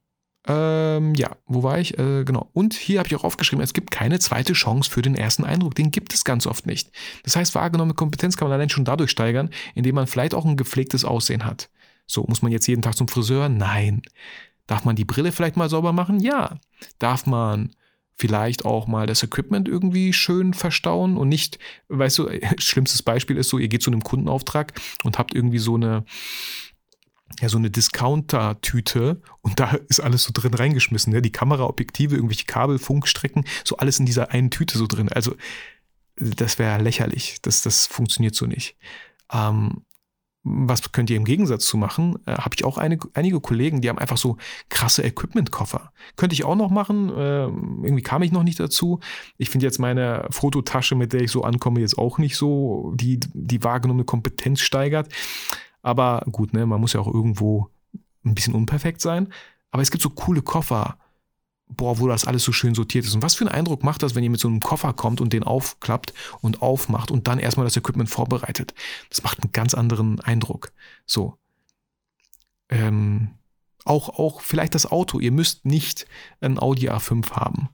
Ähm, ja, wo war ich? Äh, genau. Und hier habe ich auch aufgeschrieben, es gibt keine zweite Chance für den ersten Eindruck. Den gibt es ganz oft nicht. Das heißt, wahrgenommene Kompetenz kann man allein schon dadurch steigern, indem man vielleicht auch ein gepflegtes Aussehen hat. So, muss man jetzt jeden Tag zum Friseur? Nein. Darf man die Brille vielleicht mal sauber machen? Ja. Darf man vielleicht auch mal das Equipment irgendwie schön verstauen und nicht, weißt du, schlimmstes Beispiel ist so, ihr geht zu einem Kundenauftrag und habt irgendwie so eine ja, so eine Discounter-Tüte und da ist alles so drin reingeschmissen. Ne? Die Kameraobjektive, irgendwelche Kabel, Funkstrecken, so alles in dieser einen Tüte so drin. Also, das wäre lächerlich. Das, das funktioniert so nicht. Ähm, was könnt ihr im Gegensatz zu machen? Äh, Habe ich auch eine, einige Kollegen, die haben einfach so krasse Equipment-Koffer. Könnte ich auch noch machen. Äh, irgendwie kam ich noch nicht dazu. Ich finde jetzt meine Fototasche, mit der ich so ankomme, jetzt auch nicht so, die die wahrgenommene Kompetenz steigert. Aber gut, ne, man muss ja auch irgendwo ein bisschen unperfekt sein. Aber es gibt so coole Koffer, boah, wo das alles so schön sortiert ist. Und was für einen Eindruck macht das, wenn ihr mit so einem Koffer kommt und den aufklappt und aufmacht und dann erstmal das Equipment vorbereitet? Das macht einen ganz anderen Eindruck. So. Ähm, auch, auch vielleicht das Auto. Ihr müsst nicht ein Audi A5 haben.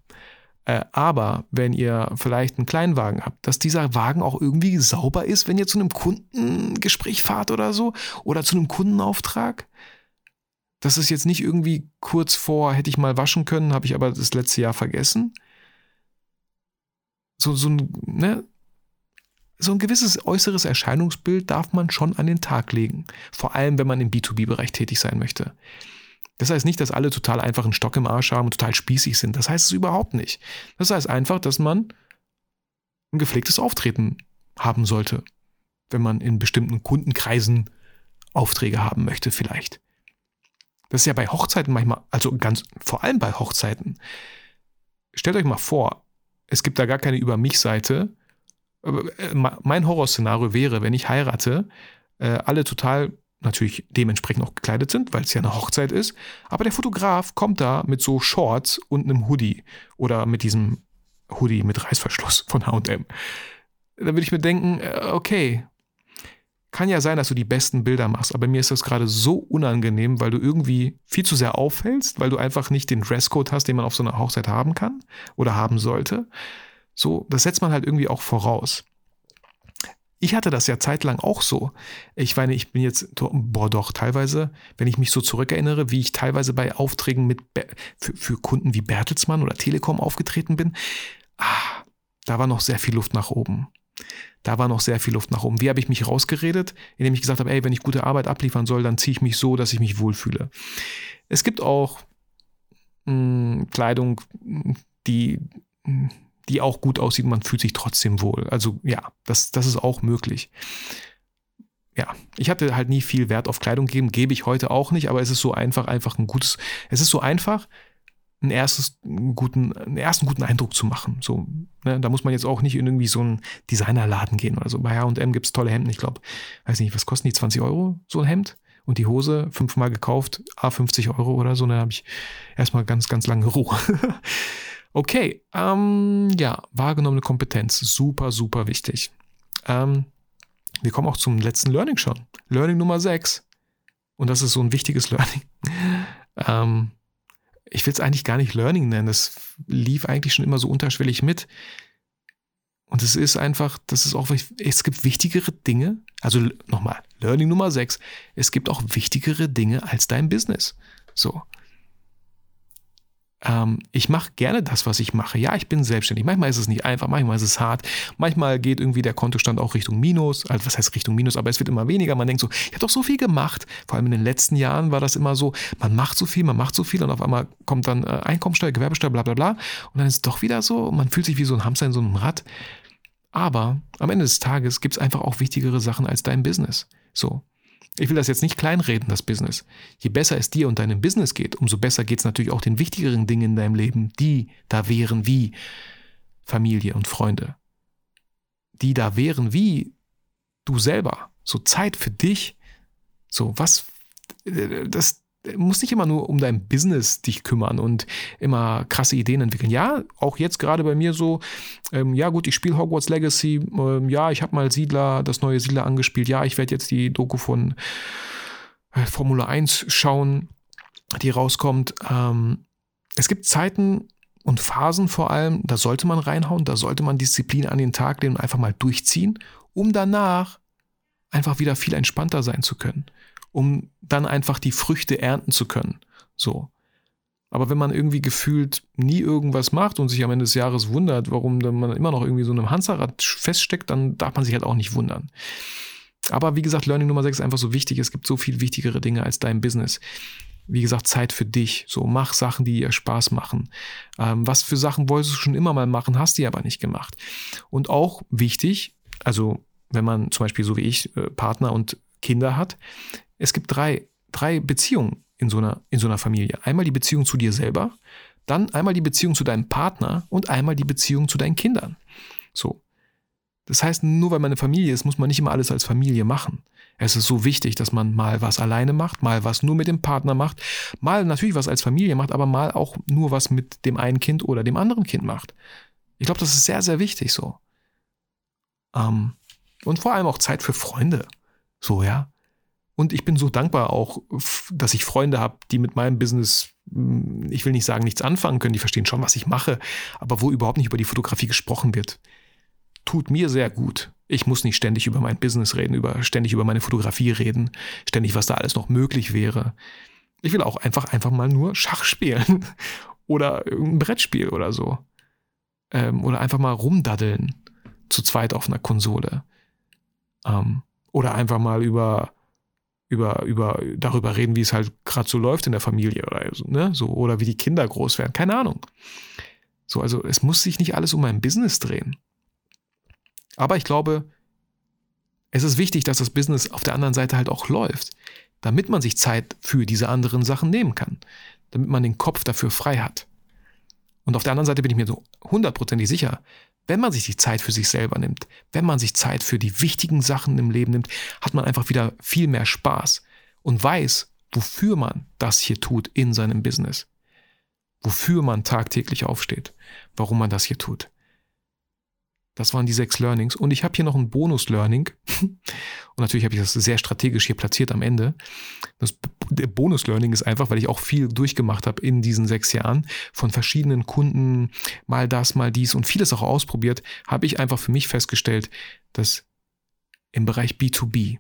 Äh, aber wenn ihr vielleicht einen Kleinwagen habt, dass dieser Wagen auch irgendwie sauber ist, wenn ihr zu einem Kundengespräch fahrt oder so oder zu einem Kundenauftrag. Das ist jetzt nicht irgendwie kurz vor, hätte ich mal waschen können, habe ich aber das letzte Jahr vergessen. So, so, ein, ne? so ein gewisses äußeres Erscheinungsbild darf man schon an den Tag legen. Vor allem, wenn man im B2B-Bereich tätig sein möchte. Das heißt nicht, dass alle total einfach einen Stock im Arsch haben und total spießig sind. Das heißt es überhaupt nicht. Das heißt einfach, dass man ein gepflegtes Auftreten haben sollte, wenn man in bestimmten Kundenkreisen Aufträge haben möchte vielleicht. Das ist ja bei Hochzeiten manchmal, also ganz vor allem bei Hochzeiten. Stellt euch mal vor, es gibt da gar keine Über mich-Seite. Äh, mein Horrorszenario wäre, wenn ich heirate, äh, alle total natürlich dementsprechend auch gekleidet sind, weil es ja eine Hochzeit ist. Aber der Fotograf kommt da mit so Shorts und einem Hoodie oder mit diesem Hoodie mit Reißverschluss von HM. Da würde ich mir denken, äh, okay, kann ja sein, dass du die besten Bilder machst, aber mir ist das gerade so unangenehm, weil du irgendwie viel zu sehr auffällst, weil du einfach nicht den Dresscode hast, den man auf so einer Hochzeit haben kann oder haben sollte. So, das setzt man halt irgendwie auch voraus. Ich hatte das ja zeitlang auch so. Ich meine, ich bin jetzt, boah, doch, teilweise, wenn ich mich so zurückerinnere, wie ich teilweise bei Aufträgen mit, für, für Kunden wie Bertelsmann oder Telekom aufgetreten bin, ah, da war noch sehr viel Luft nach oben. Da war noch sehr viel Luft nach oben. Wie habe ich mich rausgeredet? Indem ich gesagt habe, ey, wenn ich gute Arbeit abliefern soll, dann ziehe ich mich so, dass ich mich wohlfühle. Es gibt auch mh, hm, Kleidung, die die auch gut aussieht, man fühlt sich trotzdem wohl. Also ja, das, das ist auch möglich. Ja, ich hatte halt nie viel Wert auf Kleidung gegeben, gebe ich heute auch nicht, aber es ist so einfach, einfach ein gutes, es ist so einfach, einen, erstes, einen, guten, einen ersten guten Eindruck zu machen. So, ne, da muss man jetzt auch nicht in irgendwie so einen Designerladen gehen oder so. Bei H&M gibt es tolle Hemden, ich glaube, weiß nicht, was kosten die, 20 Euro so ein Hemd? Und die Hose fünfmal gekauft, a 50 Euro oder so, dann habe ich erstmal ganz, ganz lange Ruhe. Okay, ähm, ja, wahrgenommene Kompetenz, super, super wichtig. Ähm, wir kommen auch zum letzten Learning schon. Learning Nummer 6. Und das ist so ein wichtiges Learning. ähm, ich will es eigentlich gar nicht Learning nennen. Das lief eigentlich schon immer so unterschwellig mit. Und es ist einfach, das ist auch, es gibt wichtigere Dinge. Also nochmal, Learning Nummer 6. Es gibt auch wichtigere Dinge als dein Business. So ähm, ich mache gerne das, was ich mache. Ja, ich bin selbstständig. Manchmal ist es nicht einfach, manchmal ist es hart. Manchmal geht irgendwie der Kontostand auch Richtung Minus. Also was heißt Richtung Minus? Aber es wird immer weniger. Man denkt so, ich habe doch so viel gemacht. Vor allem in den letzten Jahren war das immer so, man macht so viel, man macht so viel und auf einmal kommt dann äh, Einkommensteuer, Gewerbesteuer, bla bla bla. Und dann ist es doch wieder so. Man fühlt sich wie so ein Hamster in so einem Rad. Aber am Ende des Tages gibt es einfach auch wichtigere Sachen als dein Business. So. Ich will das jetzt nicht kleinreden, das Business. Je besser es dir und deinem Business geht, umso besser geht es natürlich auch den wichtigeren Dingen in deinem Leben, die da wären wie Familie und Freunde. Die da wären wie du selber. So Zeit für dich. So, was, äh, das, musst nicht immer nur um dein Business dich kümmern und immer krasse Ideen entwickeln. Ja, auch jetzt gerade bei mir so, ähm, ja gut, ich spiele Hogwarts Legacy, ähm, ja, ich habe mal Siedler, das neue Siedler angespielt, ja, ich werde jetzt die Doku von äh, Formula 1 schauen, die rauskommt. Ähm, es gibt Zeiten und Phasen vor allem, da sollte man reinhauen, da sollte man Disziplin an den Tag legen und einfach mal durchziehen, um danach einfach wieder viel entspannter sein zu können um dann einfach die Früchte ernten zu können. So. Aber wenn man irgendwie gefühlt nie irgendwas macht und sich am Ende des Jahres wundert, warum man immer noch irgendwie so in einem Hamsterrad feststeckt, dann darf man sich halt auch nicht wundern. Aber wie gesagt, Learning Nummer 6 ist einfach so wichtig. Es gibt so viel wichtigere Dinge als dein Business. Wie gesagt, Zeit für dich. So, mach Sachen, die dir Spaß machen. Ähm, was für Sachen wolltest du schon immer mal machen, hast du aber nicht gemacht. Und auch wichtig, also wenn man zum Beispiel so wie ich äh, Partner und Kinder hat, es gibt drei, drei Beziehungen in so, einer, in so einer Familie. Einmal die Beziehung zu dir selber, dann einmal die Beziehung zu deinem Partner und einmal die Beziehung zu deinen Kindern. So. Das heißt, nur weil man eine Familie ist, muss man nicht immer alles als Familie machen. Es ist so wichtig, dass man mal was alleine macht, mal was nur mit dem Partner macht, mal natürlich was als Familie macht, aber mal auch nur was mit dem einen Kind oder dem anderen Kind macht. Ich glaube, das ist sehr, sehr wichtig so. Ähm, und vor allem auch Zeit für Freunde. So, ja. Und ich bin so dankbar auch, dass ich Freunde habe, die mit meinem Business, hm, ich will nicht sagen, nichts anfangen können, die verstehen schon, was ich mache, aber wo überhaupt nicht über die Fotografie gesprochen wird. Tut mir sehr gut. Ich muss nicht ständig über mein Business reden, über, ständig über meine Fotografie reden, ständig, was da alles noch möglich wäre. Ich will auch einfach, einfach mal nur Schach spielen oder irgendein Brettspiel oder so. Ähm, oder einfach mal rumdaddeln zu zweit auf einer Konsole. Ähm, oder einfach mal über über, über, darüber reden, wie es halt gerade so läuft in der Familie oder ne? So, oder wie die Kinder groß werden. Keine Ahnung. So, also es muss sich nicht alles um mein Business drehen. Aber ich glaube, es ist wichtig, dass das Business auf der anderen Seite halt auch läuft, damit man sich Zeit für diese anderen Sachen nehmen kann, damit man den Kopf dafür frei hat. Und auf der anderen Seite bin ich mir so hundertprozentig sicher, wenn man sich die Zeit für sich selber nimmt, wenn man sich Zeit für die wichtigen Sachen im Leben nimmt, hat man einfach wieder viel mehr Spaß und weiß, wofür man das hier tut in seinem Business. Wofür man tagtäglich aufsteht, warum man das hier tut. Das waren die sechs Learnings. Und ich habe hier noch ein Bonus-Learning. Und natürlich habe ich das sehr strategisch hier platziert am Ende. Das Bonus-Learning ist einfach, weil ich auch viel durchgemacht habe in diesen sechs Jahren, von verschiedenen Kunden, mal das, mal dies und vieles auch ausprobiert, habe ich einfach für mich festgestellt, dass im Bereich B2B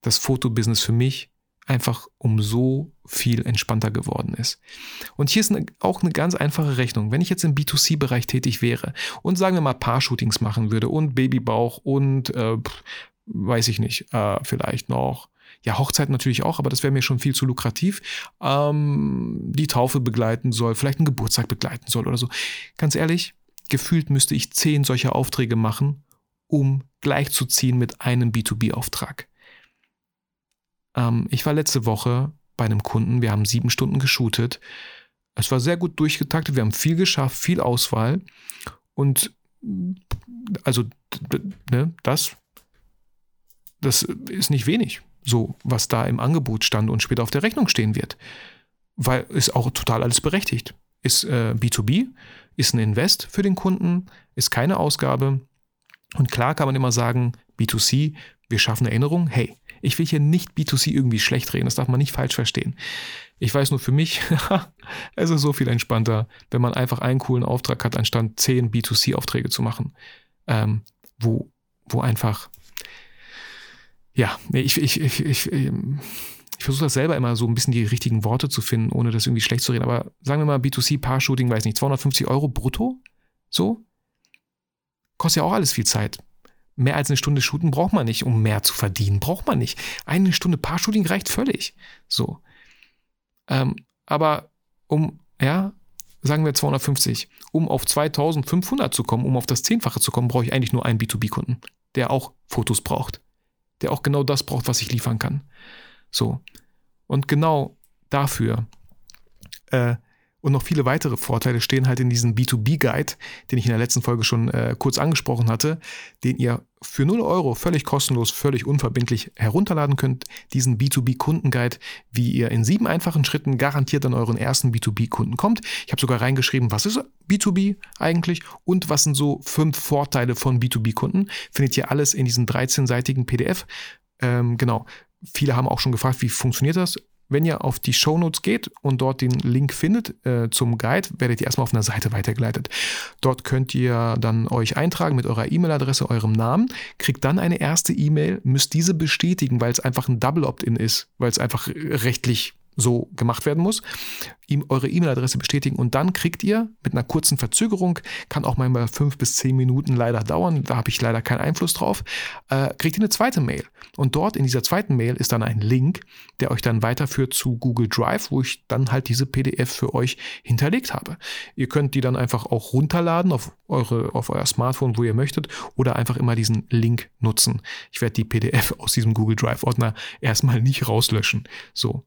das Fotobusiness für mich einfach um so viel entspannter geworden ist. Und hier ist eine, auch eine ganz einfache Rechnung. Wenn ich jetzt im B2C-Bereich tätig wäre und sagen wir mal Paar-Shootings machen würde und Babybauch und äh, weiß ich nicht, äh, vielleicht noch ja, Hochzeit natürlich auch, aber das wäre mir schon viel zu lukrativ, ähm, die Taufe begleiten soll, vielleicht einen Geburtstag begleiten soll oder so. Ganz ehrlich, gefühlt müsste ich zehn solcher Aufträge machen, um gleichzuziehen mit einem B2B-Auftrag. Ähm, ich war letzte Woche bei einem Kunden, wir haben sieben Stunden geshootet. Es war sehr gut durchgetaktet, wir haben viel geschafft, viel Auswahl. Und also ne, das, das ist nicht wenig, so was da im Angebot stand und später auf der Rechnung stehen wird. Weil ist auch total alles berechtigt. Ist äh, B2B, ist ein Invest für den Kunden, ist keine Ausgabe. Und klar kann man immer sagen, B2C, wir schaffen Erinnerung. Hey, ich will hier nicht B2C irgendwie schlecht reden, das darf man nicht falsch verstehen. Ich weiß nur für mich, es ist so viel entspannter, wenn man einfach einen coolen Auftrag hat, anstatt zehn B2C-Aufträge zu machen, ähm, wo, wo einfach, ja, ich, ich, ich, ich, ähm, ich versuche das selber immer so ein bisschen die richtigen Worte zu finden, ohne das irgendwie schlecht zu reden. Aber sagen wir mal B2C Paar-Shooting, weiß nicht, 250 Euro brutto? So? Kostet ja auch alles viel Zeit mehr als eine Stunde shooten braucht man nicht, um mehr zu verdienen. Braucht man nicht. Eine Stunde Paar-Shooting reicht völlig. So. Ähm, aber um, ja, sagen wir 250, um auf 2500 zu kommen, um auf das Zehnfache zu kommen, brauche ich eigentlich nur einen B2B-Kunden, der auch Fotos braucht. Der auch genau das braucht, was ich liefern kann. So. Und genau dafür äh, und noch viele weitere Vorteile stehen halt in diesem B2B-Guide, den ich in der letzten Folge schon äh, kurz angesprochen hatte, den ihr für 0 Euro völlig kostenlos, völlig unverbindlich herunterladen könnt. Diesen B2B-Kundenguide, wie ihr in sieben einfachen Schritten garantiert an euren ersten B2B-Kunden kommt. Ich habe sogar reingeschrieben, was ist B2B eigentlich und was sind so fünf Vorteile von B2B-Kunden. Findet ihr alles in diesem 13-seitigen PDF. Ähm, genau. Viele haben auch schon gefragt, wie funktioniert das? Wenn ihr auf die Shownotes geht und dort den Link findet äh, zum Guide, werdet ihr erstmal auf einer Seite weitergeleitet. Dort könnt ihr dann euch eintragen mit eurer E-Mail-Adresse, eurem Namen, kriegt dann eine erste E-Mail, müsst diese bestätigen, weil es einfach ein Double Opt-in ist, weil es einfach rechtlich so gemacht werden muss, ihm eure E-Mail-Adresse bestätigen und dann kriegt ihr mit einer kurzen Verzögerung, kann auch manchmal fünf bis zehn Minuten leider dauern, da habe ich leider keinen Einfluss drauf, äh, kriegt ihr eine zweite Mail. Und dort in dieser zweiten Mail ist dann ein Link, der euch dann weiterführt zu Google Drive, wo ich dann halt diese PDF für euch hinterlegt habe. Ihr könnt die dann einfach auch runterladen auf, eure, auf euer Smartphone, wo ihr möchtet, oder einfach immer diesen Link nutzen. Ich werde die PDF aus diesem Google Drive-Ordner erstmal nicht rauslöschen. So.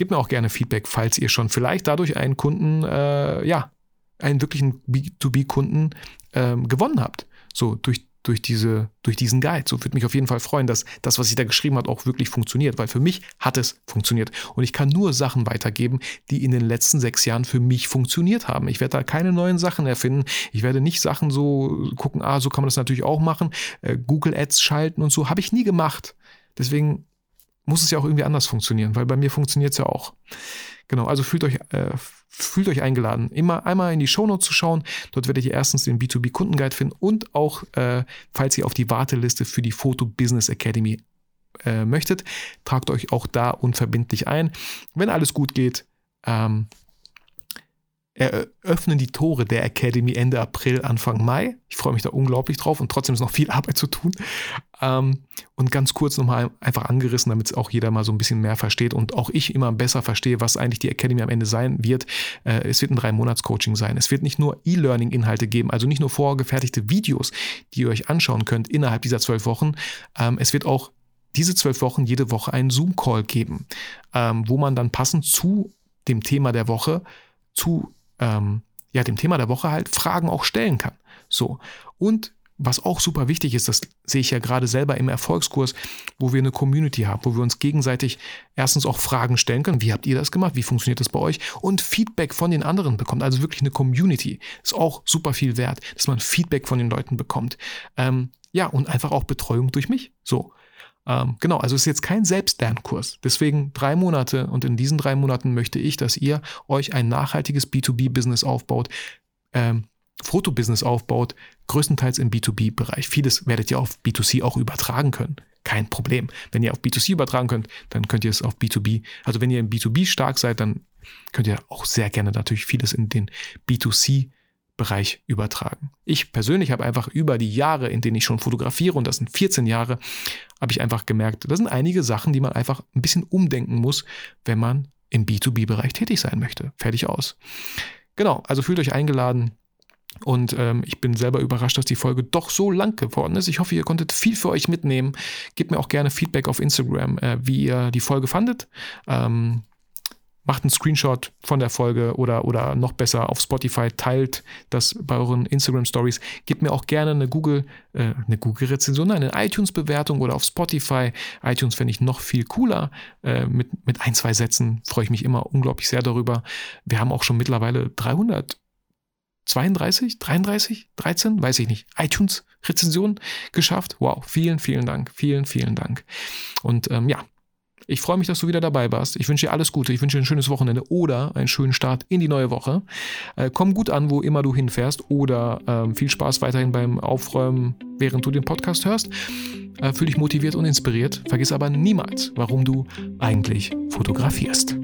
Gebt mir auch gerne Feedback, falls ihr schon vielleicht dadurch einen Kunden, äh, ja, einen wirklichen B2B-Kunden ähm, gewonnen habt. So durch, durch, diese, durch diesen Guide. So würde mich auf jeden Fall freuen, dass das, was ich da geschrieben habe, auch wirklich funktioniert, weil für mich hat es funktioniert. Und ich kann nur Sachen weitergeben, die in den letzten sechs Jahren für mich funktioniert haben. Ich werde da keine neuen Sachen erfinden. Ich werde nicht Sachen so gucken, ah, so kann man das natürlich auch machen. Äh, Google Ads schalten und so. Habe ich nie gemacht. Deswegen muss es ja auch irgendwie anders funktionieren, weil bei mir funktioniert es ja auch. Genau, also fühlt euch, äh, fühlt euch eingeladen, immer einmal in die Shownotes zu schauen. Dort werdet ihr erstens den B2B-Kundenguide finden und auch, äh, falls ihr auf die Warteliste für die Photo Business Academy äh, möchtet, tragt euch auch da unverbindlich ein. Wenn alles gut geht, ähm, eröffnen die Tore der Academy Ende April, Anfang Mai. Ich freue mich da unglaublich drauf und trotzdem ist noch viel Arbeit zu tun. Ähm, und ganz kurz nochmal einfach angerissen, damit es auch jeder mal so ein bisschen mehr versteht und auch ich immer besser verstehe, was eigentlich die Academy am Ende sein wird. Äh, es wird ein Drei-Monats-Coaching sein. Es wird nicht nur E-Learning-Inhalte geben, also nicht nur vorgefertigte Videos, die ihr euch anschauen könnt innerhalb dieser zwölf Wochen. Ähm, es wird auch diese zwölf Wochen jede Woche einen Zoom-Call geben, ähm, wo man dann passend zu dem Thema der Woche zu ähm, ja, dem Thema der Woche halt Fragen auch stellen kann. So. Und was auch super wichtig ist, das sehe ich ja gerade selber im Erfolgskurs, wo wir eine Community haben, wo wir uns gegenseitig erstens auch Fragen stellen können. Wie habt ihr das gemacht? Wie funktioniert das bei euch? Und Feedback von den anderen bekommt. Also wirklich eine Community. Ist auch super viel wert, dass man Feedback von den Leuten bekommt. Ähm, ja, und einfach auch Betreuung durch mich. So. Ähm, genau, also ist jetzt kein Selbstlernkurs. Deswegen drei Monate und in diesen drei Monaten möchte ich, dass ihr euch ein nachhaltiges B2B-Business aufbaut, ähm, Fotobusiness aufbaut, größtenteils im B2B-Bereich. Vieles werdet ihr auf B2C auch übertragen können. Kein Problem. Wenn ihr auf B2C übertragen könnt, dann könnt ihr es auf B2B. Also wenn ihr im B2B stark seid, dann könnt ihr auch sehr gerne natürlich vieles in den B2C Bereich übertragen. Ich persönlich habe einfach über die Jahre, in denen ich schon fotografiere, und das sind 14 Jahre, habe ich einfach gemerkt, das sind einige Sachen, die man einfach ein bisschen umdenken muss, wenn man im B2B-Bereich tätig sein möchte. Fertig aus. Genau, also fühlt euch eingeladen. Und ähm, ich bin selber überrascht, dass die Folge doch so lang geworden ist. Ich hoffe, ihr konntet viel für euch mitnehmen. Gebt mir auch gerne Feedback auf Instagram, äh, wie ihr die Folge fandet. Ähm, macht einen Screenshot von der Folge oder, oder noch besser auf Spotify, teilt das bei euren Instagram Stories. Gebt mir auch gerne eine Google, äh, eine Google-Rezension, eine iTunes-Bewertung oder auf Spotify. iTunes fände ich noch viel cooler. Äh, mit, mit ein, zwei Sätzen freue ich mich immer unglaublich sehr darüber. Wir haben auch schon mittlerweile 300 32, 33, 13, weiß ich nicht, iTunes-Rezension geschafft. Wow, vielen, vielen Dank, vielen, vielen Dank. Und ähm, ja, ich freue mich, dass du wieder dabei warst. Ich wünsche dir alles Gute. Ich wünsche dir ein schönes Wochenende oder einen schönen Start in die neue Woche. Äh, komm gut an, wo immer du hinfährst oder ähm, viel Spaß weiterhin beim Aufräumen, während du den Podcast hörst. Äh, fühl dich motiviert und inspiriert. Vergiss aber niemals, warum du eigentlich fotografierst.